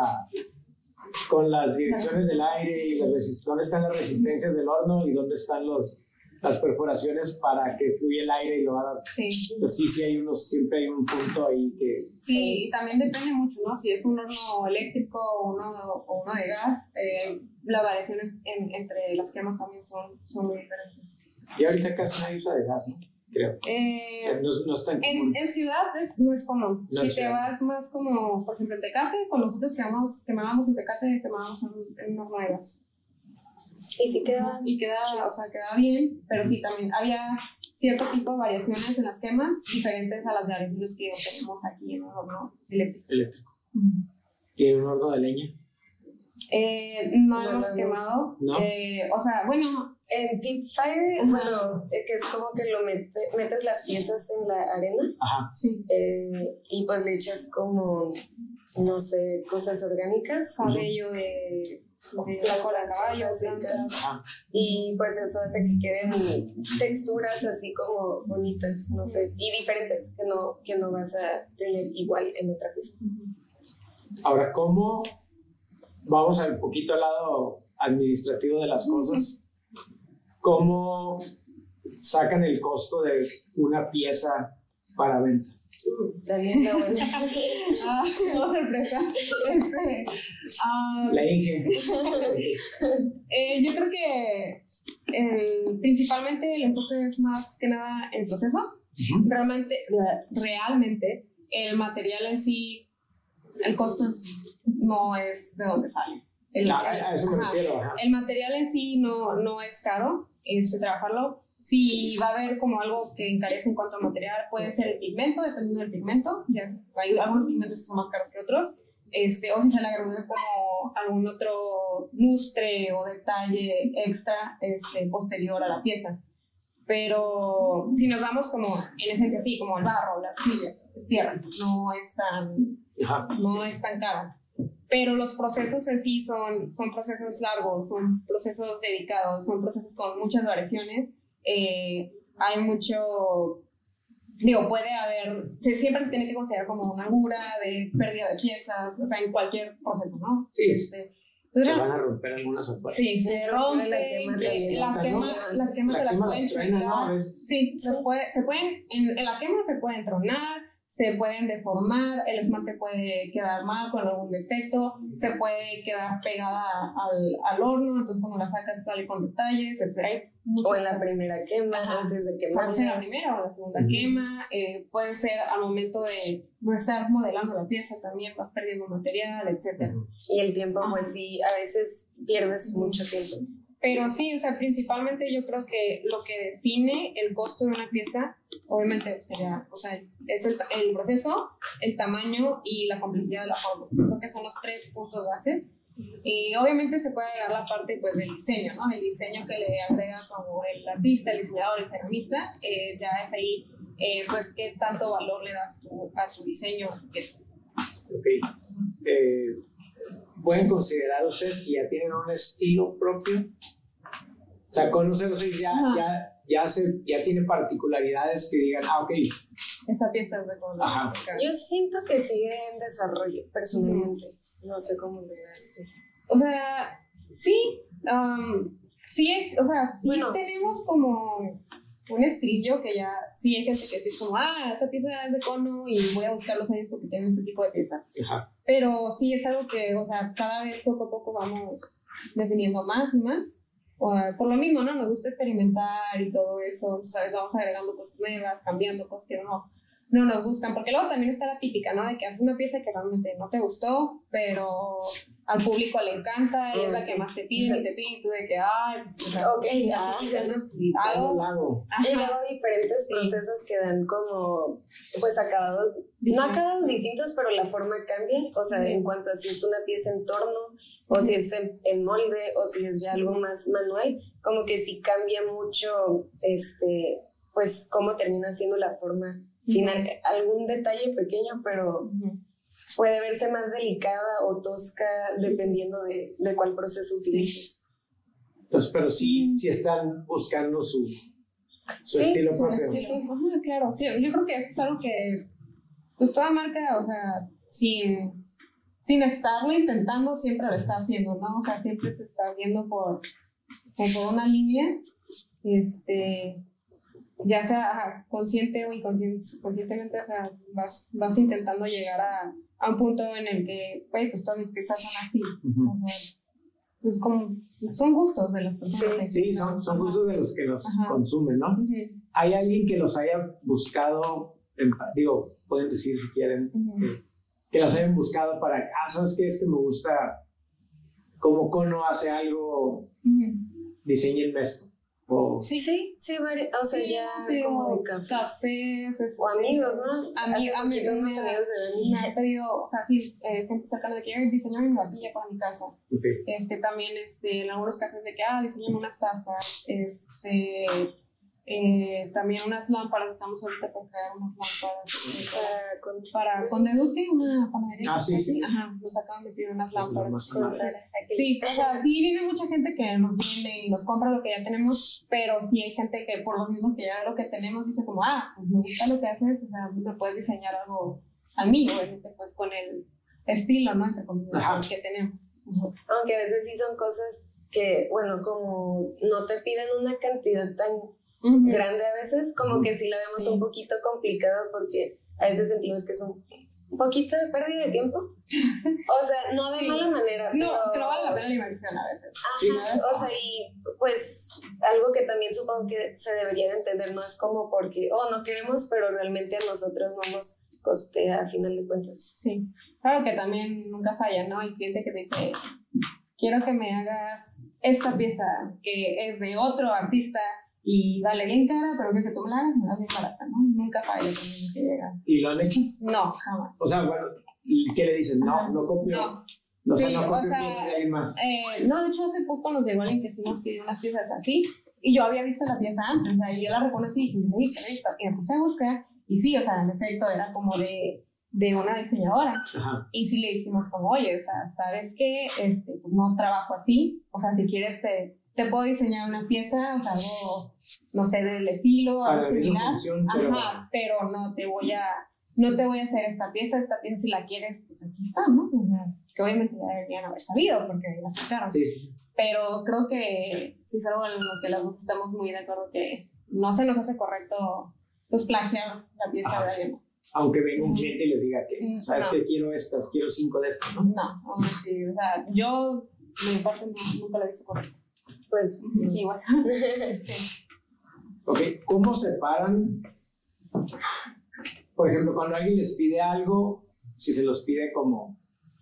con las direcciones del aire y las dónde están las resistencias del horno y dónde están los las perforaciones para que fluya el aire y lo haga.
Sí.
Pues sí, sí hay unos, siempre hay un punto ahí que...
Sí, y también depende mucho, ¿no? Si es un horno eléctrico o uno, o uno de gas, eh, las variaciones entre las quemas también son, son muy diferentes.
Y ahorita casi no hay uso de gas, ¿no? Creo.
Eh,
no, no es tan
en, en, ciudad es, no es común. si te vas más como, por ejemplo, en Tecate, con nosotros quemamos, quemábamos en Tecate, quemábamos en, en un horno de gas.
Y sí queda.
Y queda, o sea, queda bien, pero sí también había cierto tipo de variaciones en las quemas diferentes a las variaciones que tenemos aquí en un horno eléctrico.
Eléctrico. ¿Y en un horno de leña?
Eh, no, hemos quemado.
¿No?
Eh, o sea, bueno.
En Deep Fire, bueno, eh, que es como que lo metes las piezas en la arena.
Ajá.
Sí.
Eh, y pues le echas como, no sé, cosas orgánicas.
Cabello de
la cola de caballo, y pues eso hace que queden texturas así como bonitas, no sé, y diferentes, que no, que no vas a tener igual en otra pieza.
Ahora, ¿cómo vamos un poquito al lado administrativo de las cosas? ¿Cómo sacan el costo de una pieza para venta?
También la buena.
ah, no sorpresa. Este,
um, la Inge.
eh, yo creo que principalmente el enfoque es más que nada el proceso. Realmente, realmente, el material en sí, el costo no es de dónde sale. El,
Ah, a eso me refiero, ajá.
El material en sí no, no es caro, este, trabajarlo. Si va a haber como algo que encarece en cuanto a material, puede ser el pigmento, dependiendo del pigmento. Ya, hay algunos pigmentos que son más caros que otros. Este, o si se le agregue como algún otro lustre o detalle extra este, posterior a la pieza. Pero si nos vamos como en esencia así, como el barro, la arcilla, es tierra, no es tan,
Ajá.
no es tan caro. Pero los procesos en sí son, son procesos largos, son procesos dedicados, son procesos con muchas variaciones. Eh, hay mucho, digo, puede haber, se, siempre se tiene que considerar como una angura de pérdida de piezas, o sea, en cualquier proceso, ¿no?
Sí.
Este, pues,
Se van a romper algunas afuera.
Sí, se rompe,
la quema
la quema, la quema
La
te las pueden
¿no?
Sí, se, puede, se pueden, en, en la quema se pueden tronar, se pueden deformar, el esmalte puede quedar mal con algún defecto, se puede quedar pegada al, al horno, entonces cuando la sacas sale con detalles, etc. Muchas
O en la primera quema,
Ajá.
antes de
Puede ser en la primera o la segunda quema, eh, puede ser al momento de no estar modelando la pieza también, vas perdiendo material, etc.
Y el tiempo,
Ajá.
pues sí, a veces pierdes mucho tiempo.
Pero sí, o sea, principalmente yo creo que lo que define el costo de una pieza, obviamente sería, o sea, es el, el proceso, el tamaño y la complejidad de la forma. Creo que son los tres puntos bases. Y obviamente se puede agregar la parte pues del diseño, ¿no? El diseño que le agrega como el artista, el diseñador, el ceramista, eh, ya es ahí, eh, pues, qué tanto valor le das tú a tu diseño. que es-
Ok. Eh, ¿Pueden considerar ustedes que ya tienen un estilo propio? O sea, con un 06 ya,
Ajá.
ya, ya, se, ya tiene particularidades que digan, ah, ok,
Esa pieza es de color.
Yo siento que sigue en desarrollo, personalmente. No sé cómo tú.
O sea, sí, um, sí es, o sea, sí
Bueno.
tenemos como un estrillo que ya, sí hay gente que sí es como, ah, esa pieza es de cono y voy a buscar los años porque tienen ese tipo de piezas.
ajá,
Pero sí es algo que, o sea, cada vez poco a poco vamos definiendo más y más. O, por lo mismo, ¿no? Nos gusta experimentar y todo eso, ¿sabes? Vamos agregando cosas nuevas, cambiando cosas que no, no nos gustan. Porque luego también está la típica, ¿no? De que haces una pieza que realmente no te gustó, pero al público le encanta y es la que más te piden y te piden y tú de que, ay, pues,
Ok, ah.
ya no
Sí,
hago. Ajá.
Y luego diferentes
Sí.
procesos que dan como, pues acabados, no acabados distintos, pero la forma cambia. O sea, en cuanto a si es una pieza en torno, o si es en, en molde, o si es ya algo más manual, como que sí cambia mucho, este, pues cómo termina siendo la forma final. Algún detalle pequeño, pero puede verse más delicada o tosca dependiendo de, de cuál proceso utilices.
Entonces, pero sí, sí están buscando su, su
Sí,
estilo propio.
Sí, sí, ajá, claro. Sí, yo creo que eso es algo que, pues toda marca, o sea, sin, sin estarlo intentando, siempre lo está haciendo, ¿no? O sea, siempre te está viendo por, por una línea, este, ya sea ajá, consciente o inconscientemente, conscientemente, o sea, vas, vas intentando llegar a, a un punto en el que, güey, pues todas mis piezas son así. O sea, pues como, son gustos de las personas.
Sí, son, son gustos de los que los
Ajá.
consumen, ¿no? ¿Hay alguien que los haya buscado, en- digo, pueden decir si quieren, que, que los hayan buscado para, ah, ¿sabes qué? Es que me gusta como Cono hace algo, diseñenme esto. O,
Sí, sí, sí, o sea,
Sí,
ya
sí,
como de cafés.
cafés, este,
O amigos, ¿no?
Ami-
Hace
ami-
poquito unos
me-
amigos de
Me
Dani.
ha pedido, o sea, sí, eh, gente cercana de que "Ay, diseño mi vajilla para mi casa.
ok.
Este, también, este, en algunos cafés de que, ah, diseñan unas tazas, este, eh, también unas lámparas, estamos ahorita por crear unas lámparas
Para con,
para, con Deduque, una panadería.
Ah, sí, sí.
Ajá, nos acaban de pedir unas lámparas. Sí, o sea, sí viene mucha gente que nos viene y nos compra lo que ya tenemos, pero sí hay gente que por lo mismo que ya lo que tenemos dice como, ah, pues me gusta lo que haces, o sea, me puedes diseñar algo a mí, obviamente, pues con el estilo, ¿no? Entre comillas,
Ajá.
que tenemos. Ujú.
Aunque a veces sí son cosas que, bueno, como no te piden una cantidad tan Grande a veces, como que sí la vemos
Sí.
un poquito complicado porque a veces sentimos que es un un poquito de pérdida de tiempo. O sea, no de
Sí.
mala manera,
No,
pero...
pero vale la pena la inversión a veces.
Sí.
Ajá, o sea, y pues algo que también supongo que se debería de entender, no es como porque, oh, no queremos, pero realmente a nosotros no nos costea a final de cuentas.
Sí. Claro que también nunca falla, ¿no? El cliente que te dice, quiero que me hagas esta pieza que es de otro artista y vale bien cara, pero que, que tú me la hagas, me la bien barata, ¿no? Nunca falla también que llega.
¿Y lo han hecho?
No, jamás.
O sea, bueno, ¿y ¿qué le dicen? No,
Ajá.
no copio.
No.
No, o sea,
Sí,
no copio
sea,
de alguien más.
Eh, no, de hecho hace poco nos llegó alguien que sí nos pidió unas piezas así y yo había visto la pieza antes, o sea, y yo la reconocí y dije, "Mira, ¿viste esto? Y me puse a buscar y sí, o sea, en efecto era como de, de una diseñadora
Ajá.
y sí le dijimos como, oye, o sea, ¿sabes qué? Este, pues no trabajo así, o sea, si quieres te, te puedo diseñar una pieza, o sea, algo, no sé, del estilo,
Para
algo similar,
pero-
ajá, pero no te voy a, no te voy a hacer esta pieza, esta pieza si la quieres, pues aquí está, ¿no? Que obviamente ya deberían haber sabido porque la sacaron.
Sí, sí, sí.
Pero creo que sí es algo en lo que las dos estamos muy de acuerdo que no se nos hace correcto pues plagiar la pieza de alguien más.
Aunque venga un cliente y les diga que,
Mm,
¿sabes
no.
que Quiero estas, quiero cinco de estas, ¿no?
No, aún así, o sea, yo mi parte nunca lo he visto correcto.
Pues,
Igual. sí.
Ok, ¿cómo separan? Por ejemplo, cuando alguien les pide algo, si se los pide como,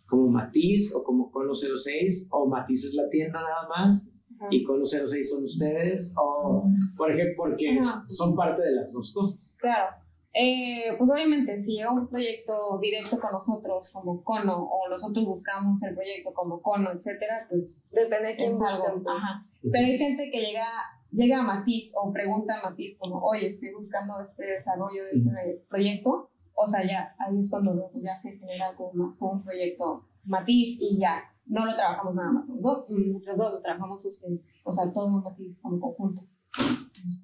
como Matiz o como Cono 06, o Matiz es la tienda nada más, y Cono 06 son ustedes, o por ejemplo, porque
Ajá.
son parte de las dos cosas.
Claro. Eh, pues obviamente, si llega un proyecto directo con nosotros como Cono o nosotros buscamos el proyecto como Cono, etcétera, pues
depende de quién
es algo.
pues.
Ajá. Pero hay gente que llega, llega a Matiz o pregunta a Matiz como, oye, estoy buscando este desarrollo de este proyecto. O sea, ya, ahí es cuando luego ya se genera como más como un proyecto Matiz y ya, no lo trabajamos nada más los dos, nosotros dos lo trabajamos, este, o sea, todo Matiz como conjunto.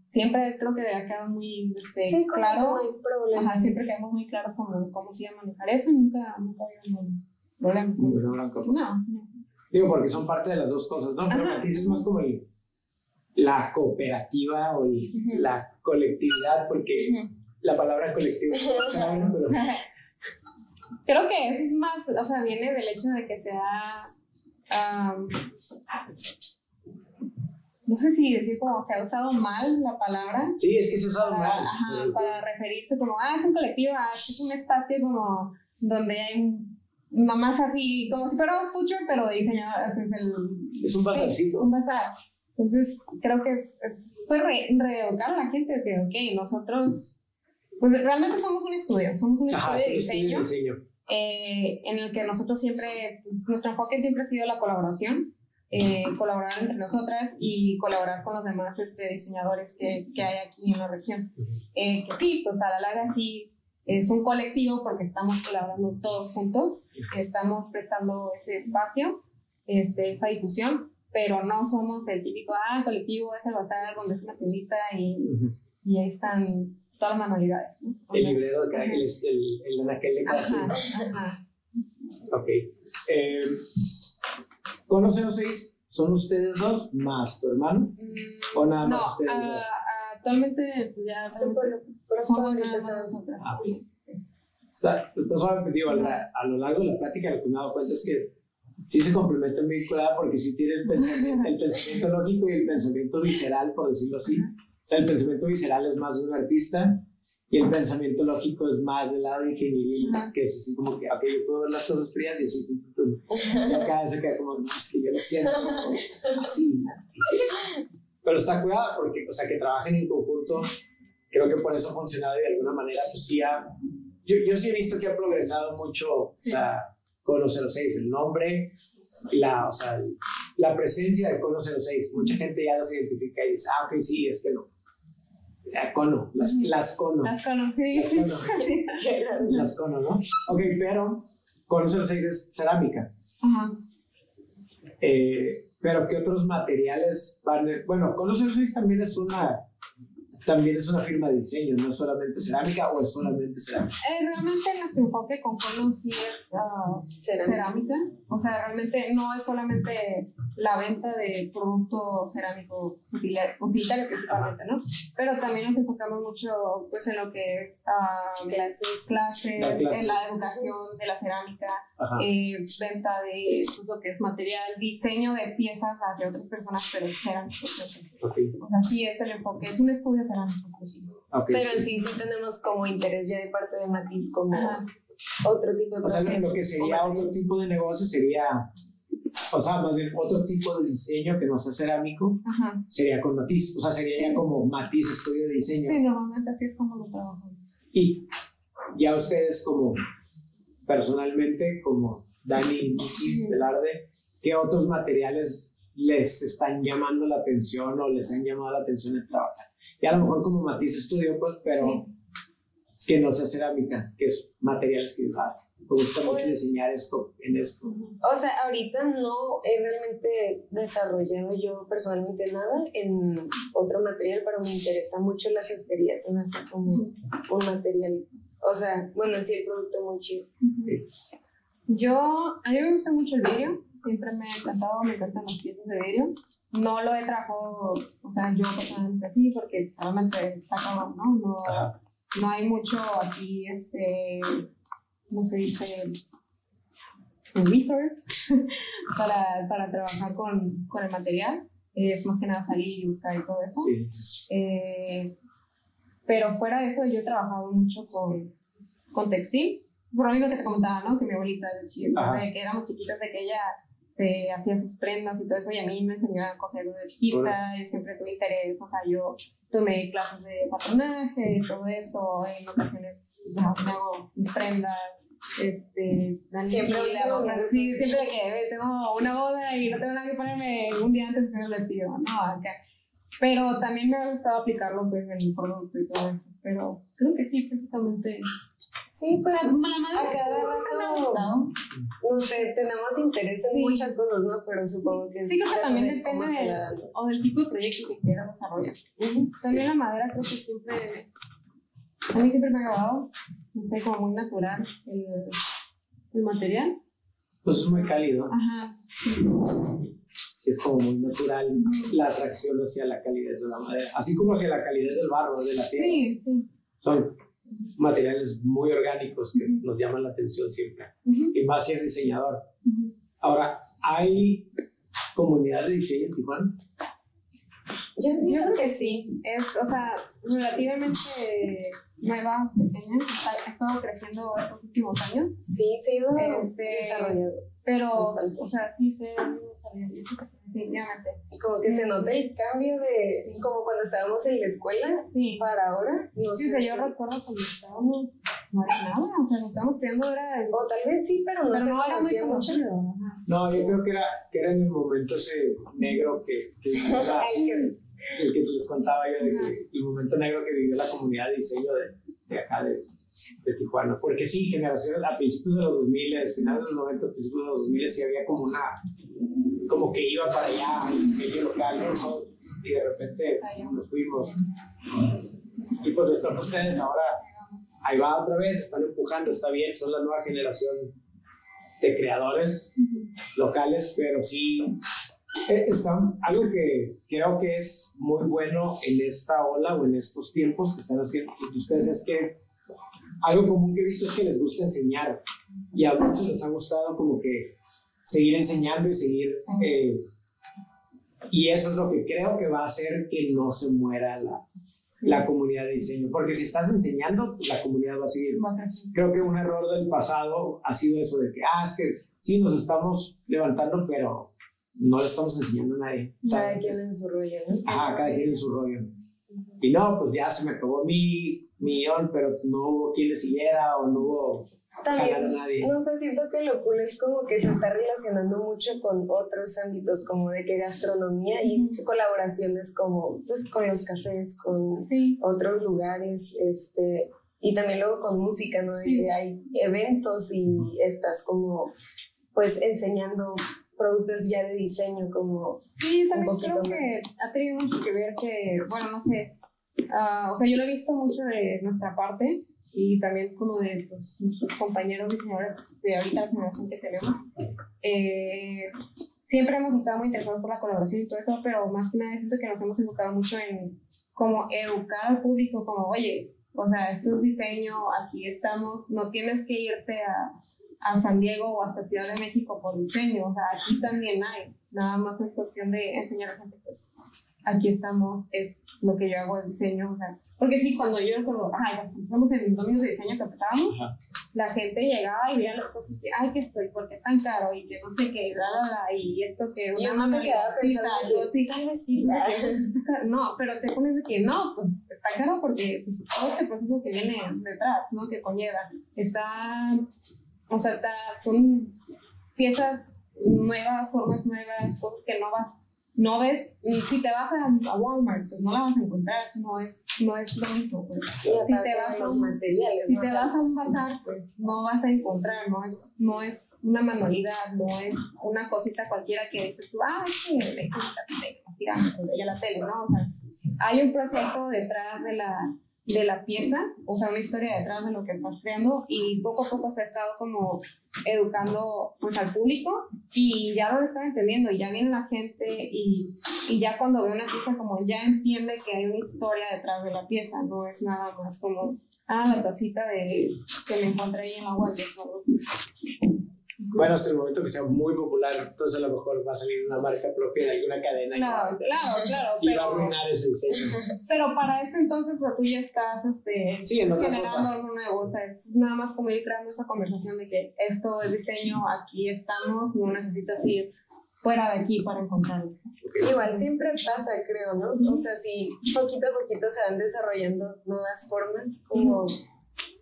Siempre creo que ha quedado muy este,
Sí,
claro. Ajá, siempre quedamos muy claros como cómo se iba a manejar eso y nunca, nunca había ningún problema. No, no.
Digo, porque son parte de las dos cosas, ¿no? Pero. Matiz es más como el- la cooperativa o el- la colectividad, porque la palabra bueno, pero
Creo que eso es más, o sea, viene del hecho de que sea, am, no sé si decir como se ha usado mal la palabra
sí, es que se ha usado
para,
mal.
ajá,
sí.
para referirse como, ah, es un colectivo, ah, es un espacio como donde hay nomás así, como si fuera un future, pero de es el...
Es un bazarcito.
Un bazar. Entonces, creo que es, es pues, re, reeducar a la gente de que, ok, nosotros, pues realmente somos un estudio, somos un
Ajá,
estudio de
sí, estudio
diseño
de diseño.
eh, en el que nosotros siempre, pues, nuestro enfoque siempre ha sido la colaboración, eh, colaborar entre nosotras y colaborar con los demás este, diseñadores que, que hay aquí en la región. Eh, que sí, pues a la larga sí es un colectivo porque estamos colaborando todos juntos, estamos prestando ese espacio, este, esa difusión, pero no somos el típico, ah, el colectivo es el bazar donde es una tiendita y, y ahí están todas las manualidades. ¿no?
El librero de cada el, el, el anaquel de cada quien. Ok. Eh, ¿Con 06 son ustedes dos más tu hermano? ¿O nada
no,
más ustedes
ah,
dos?
ah, actualmente pues ya más
somos-
nosotras.
Ah,
Sí, sí.
Está, está suave, digo, a, la- a lo largo de la plática lo que me he dado cuenta es que sí se complementan bien cuidado porque sí tiene el pensamiento, el pensamiento lógico y el pensamiento visceral, por decirlo así. O sea, el pensamiento visceral es más de un artista y el pensamiento lógico es más del lado de ingeniería,
Ajá.
que es así como que, ok, yo puedo ver las cosas frías y así, tum, tum. y acá se queda como, no, es que yo lo siento, así. Pero está cuidado porque, o sea, que trabajen en conjunto, creo que por eso ha funcionado y de alguna manera, pues sí ha, yo, yo sí he visto que ha progresado mucho, o
Sí.
sea, Cono 06, el nombre, la, o sea, la presencia de Cono 06. Mucha gente ya los identifica y dice, ah, ok, sí, es que no. Cono, las, las Cono.
Las conocí.
Las conocí. Las Cono, ¿no? Ok, pero Cono 06 es cerámica.
Ajá.
Eh, pero ¿qué otros materiales van? Bueno, Cono 06 también es una también es una firma de diseño, no es solamente cerámica o es solamente cerámica.
Eh, realmente nuestro enfoque con Cono sí es ah,
Cerámica.
cerámica. O sea, realmente no es solamente la venta de producto cerámico utilitario principalmente, ¿no? Pero también nos enfocamos mucho pues en lo que es ah,
Clases.
clases,
La clase.
en la educación de la cerámica, eh, venta de pues, lo que es material, diseño de piezas hacia otras personas, pero cerámicas.
Ok,
O sea, sí es el enfoque, es un estudio cerámico inclusive.
ok.
Pero en sí, sí tenemos como interés ya de parte de Matiz como
Ajá.
otro tipo de
O sea, lo- que sería otro tipo de negocio sería o sea, más bien otro tipo de diseño que no sea cerámico
Ajá.
sería con matiz, o sea, sería
Sí.
ya como matiz estudio de diseño.
Sí, normalmente así es como lo trabajamos.
Y ya ustedes como personalmente, como Dani y Miki Velarde, ¿qué otros materiales les están llamando la atención o les han llamado la atención en trabajar? Y a lo mejor como Matiz Estudio, pues, pero que no sea cerámica, que es materiales que ah, me gusta mucho
Pues-
diseñar esto en esto.
O sea, ahorita no he realmente desarrollado yo personalmente nada en otro material, pero me interesa mucho la cestería, se me hace como un material, o sea, bueno, en sí el producto muy chido.
Yo, a mí me gusta mucho el vidrio, siempre me ha encantado, me encantan las piezas de vidrio. No lo he trabajado, o sea, yo personalmente así, porque realmente está cabrón, ¿no? No, no hay mucho aquí, este, ¿cómo se dice? Resource para, para trabajar con, con el material. Es más que nada salir y buscar y todo eso.
Sí.
Eh, pero fuera de eso, yo he trabajado mucho con, con textil. Por lo mismo que te comentaba, ¿no? Que mi abuelita de
Ajá.
desde que éramos chiquitas, de que ella se hacía sus prendas y todo eso, y a mí me enseñó a coser desde chiquita, yo siempre tuve interés, o sea, yo tomé clases de patronaje y todo eso, en ocasiones, sea, me hago mis prendas, este,
Siempre
la-
mis-
sí, siempre que tengo una boda y no tengo nada que ponerme un día antes de hacer el vestido, ¿no? Acá. Pero también me ha gustado aplicarlo pues en el producto y todo eso. Pero creo que sí, prácticamente.
Sí, pues
La, la madera
a cada
siempre me ha
rato-
gustado.
no sé, tenemos interés en
Sí.
muchas cosas, ¿no? Pero supongo que es
Sí, creo que también depende del, o del tipo de proyecto que quieras desarrollar.
Ujú.
También la madera creo que siempre, a mí siempre me ha agradado, no sé, como muy natural el, el material.
Pues es muy cálido.
Ajá, sí.
Sí, es como muy natural la atracción hacia la calidez de la madera, así como hacia la calidez del barro, de la tierra.
Sí, sí.
Son materiales muy orgánicos que nos llaman la atención siempre, y más si es diseñador. Ahora, ¿hay comunidad de diseño en Tijuana?
Yo siento
creo
que sí.
es, o sea, relativamente nueva, pequeña, ha estado creciendo estos últimos años,
Sí, se ha ido
Este,
desarrollando.
pero,
Bastante.
o sea, sí se han ido desarrollando, sí, definitivamente.
Como que se nota el cambio de como cuando estábamos en la escuela
Sí,
para ahora. No
sí, o
sé
sea, yo recuerdo cuando estábamos, no era nada, o sea, nos estábamos estudiando, era,
O tal vez sí, pero no
pero
se
no era muy
conocía mucho.
No, yo creo que era, que era en el momento ese negro que, que la- el que les contaba yo, de que el momento negro que vivió la comunidad de diseño de, de acá, de, de Tijuana. Porque sí, generaciones a principios de los 2000, finales de los 90, principios de los 2000, sí había como una, como que iba para allá el diseño local, ¿no? Y de repente nos fuimos. Y pues están ustedes ahora, ahí va otra vez, están empujando, está bien, son la nueva generación de creadores locales, pero sí eh, está algo que creo que es muy bueno en esta ola o en estos tiempos que están haciendo ustedes es que algo común que he visto es que les gusta enseñar y a muchos les ha gustado como que seguir enseñando y seguir eh, y eso es lo que creo que va a hacer que no se muera la,
Sí.
la comunidad de diseño porque si estás enseñando pues la comunidad va a seguir creo que un error del pasado ha sido eso de que, ah, es que sí, nos estamos levantando, pero no le estamos enseñando a nadie.
Cada quien en su rollo, ¿no?
Ajá, cada quien en su rollo. Y no, pues ya se me acabó mi millón, pero no hubo quien le siguiera o no hubo
También,
nadie.
no sé, siento que lo cool es como que se está relacionando mucho con otros ámbitos, como de que gastronomía y colaboraciones como pues con los cafés, con
Sí,
otros lugares, este, y también luego con música, ¿no? De
Sí.
que hay eventos y estás como, pues, enseñando productos ya de diseño, como,
Sí, yo también
un
creo que ha tenido mucho que ver que, bueno, no sé, ah, o sea, yo lo he visto mucho de nuestra parte y también como de pues, nuestros compañeros diseñadores de ahorita la generación que tenemos. Eh, siempre hemos estado muy interesados por la colaboración y todo eso, pero más que nada siento que nos hemos enfocado mucho en como educar al público, como, oye, o sea, esto es diseño, aquí estamos, no tienes que irte a, a San Diego o hasta Ciudad de México por diseño, o sea, aquí también hay, nada más es cuestión de enseñar a la gente, pues aquí estamos, es lo que yo hago es diseño, o sea, Porque sí, cuando yo recuerdo, ay, cuando empezamos en domingos de diseño que empezábamos, la gente llegaba y veía las cosas que, ay, que estoy, ¿por qué tan caro? Y que no sé qué, bla, bla, bla, y esto que
Y uno se quedaba pensando,
yo, sí,
tal vez
sí, de pues. No, pero te pones de que no, pues está caro porque pues, todo este proceso que viene detrás, ¿no? Que conlleva. Está, o sea, está, son piezas nuevas, formas nuevas, cosas que no vas, no ves, si te vas a, Walmart, pues no la vas a encontrar, no es, no es lo mismo, pues. Si te vas a
los
un-
materiales.
Si
¿no?
te vas a un bazar, pues no vas a encontrar, no es, no es una manualidad, no es una cosita cualquiera que dices tú, ah, es que le hiciste así, te vas tirando, ya la tele, ¿no? O sea, hay un proceso detrás de la, de la pieza, o sea, una historia detrás de lo que estás creando y poco a poco se ha estado como educando pues al público y ya lo están entendiendo y ya viene la gente y, y ya cuando ve una pieza como ya entiende que hay una historia detrás de la pieza, no es nada más como, ah, la tacita de que me encontré ahí en la web o.
Bueno, hasta el momento que sea muy popular, entonces a lo mejor va a salir una marca propia de alguna cadena y va
Claro,
a-
claro, claro,
y va a
pero,
arruinar ese diseño.
pero para eso entonces o sea, tú ya estás este,
Sí,
generando
cosa.
algo nuevo, o sea, es nada más como ir creando esa conversación de que esto es diseño, aquí estamos, no necesitas ir fuera de aquí para encontrarlo.
Igual siempre pasa, creo, ¿no? O sea, si poquito a poquito se van desarrollando nuevas formas, como,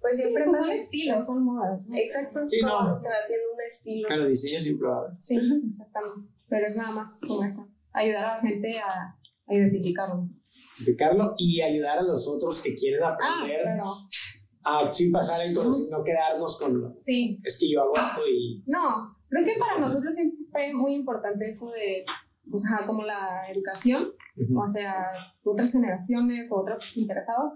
pues siempre
Pues
pasa.
son estilos, son modas.
Exacto,
Sí, no.
se va haciendo estilo.
Claro, diseño siempre va a haber.
Sí, exactamente. Pero es nada más como eso, ayudar a la gente a, a identificarlo.
Explicarlo y ayudar a los otros que quieren
Ah,
aprender
pero
a sí pasar el conocimiento, no quedarnos con
sí,
es que yo hago esto y
No, creo que para nosotros siempre fue muy importante eso de, o sea, como la educación, o sea, otras generaciones o otros interesados,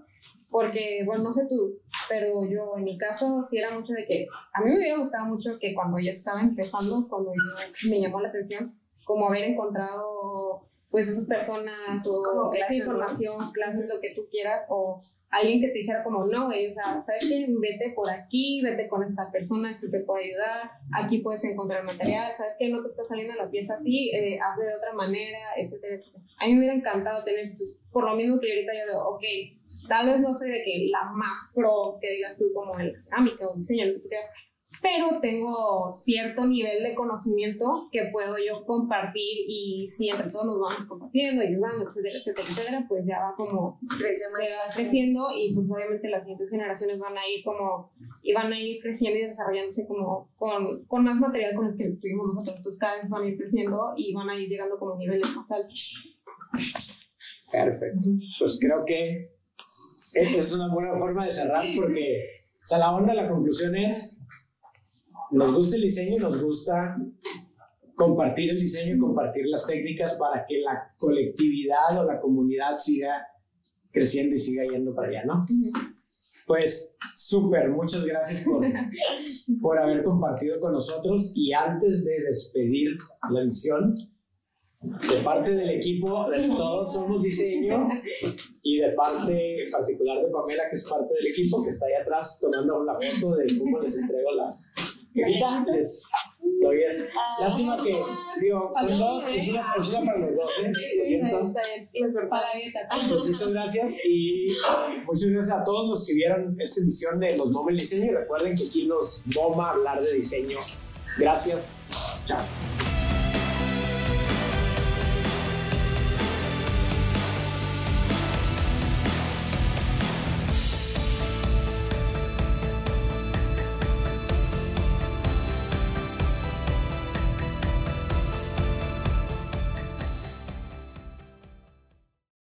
porque, bueno, no sé tú, pero yo en mi caso sí era mucho de que, a mí me hubiera gustado mucho que cuando yo estaba empezando, cuando yo me llamó la atención, como haber encontrado pues esas personas o
Como
esa
clases,
información, clases, lo que tú quieras, o alguien que te dijera como, no, güey, o sea, ¿sabes qué? Vete por aquí, vete con esta persona, esto te puede ayudar, aquí puedes encontrar material, ¿sabes qué? No te está saliendo la pieza así, eh, hazlo de otra manera, etcétera, etcétera. A mí me hubiera encantado tener entonces, por lo mismo que ahorita yo digo, ok, tal vez no soy de que la más pro que digas tú como el cerámica o diseño, lo que tú quieras, pero tengo cierto nivel de conocimiento que puedo yo compartir y si entre todos nos vamos compartiendo, ayudando, etcétera, etcétera, etcétera, pues ya va como
Crece más
se va creciendo y pues obviamente las siguientes generaciones van a ir como y van a ir creciendo y desarrollándose como con, con más material con el que tuvimos nosotros, entonces cada vez van a ir creciendo y van a ir llegando como niveles más altos.
perfecto. Pues creo que esa es una buena forma de cerrar porque, o sea, la onda, la conclusión es, nos gusta el diseño y nos gusta compartir el diseño y compartir las técnicas para que la colectividad o la comunidad siga creciendo y siga yendo para allá, ¿no? Pues súper, muchas gracias por, por haber compartido con nosotros y antes de despedir la misión, de parte del equipo de Todos Somos Diseño y de parte particular de Pamela, que es parte del equipo, que está ahí atrás tomando la foto de cómo les entrego la Les doy esa. Lástima que, digo, son dos, es una, es una para los dos, ¿eh? Lo siento.
Dieta.
Pues muchas gracias y eh, muchas gracias a todos los que vieron esta emisión de Los el Diseño. Y recuerden que aquí nos moma hablar de diseño. Gracias. Chao.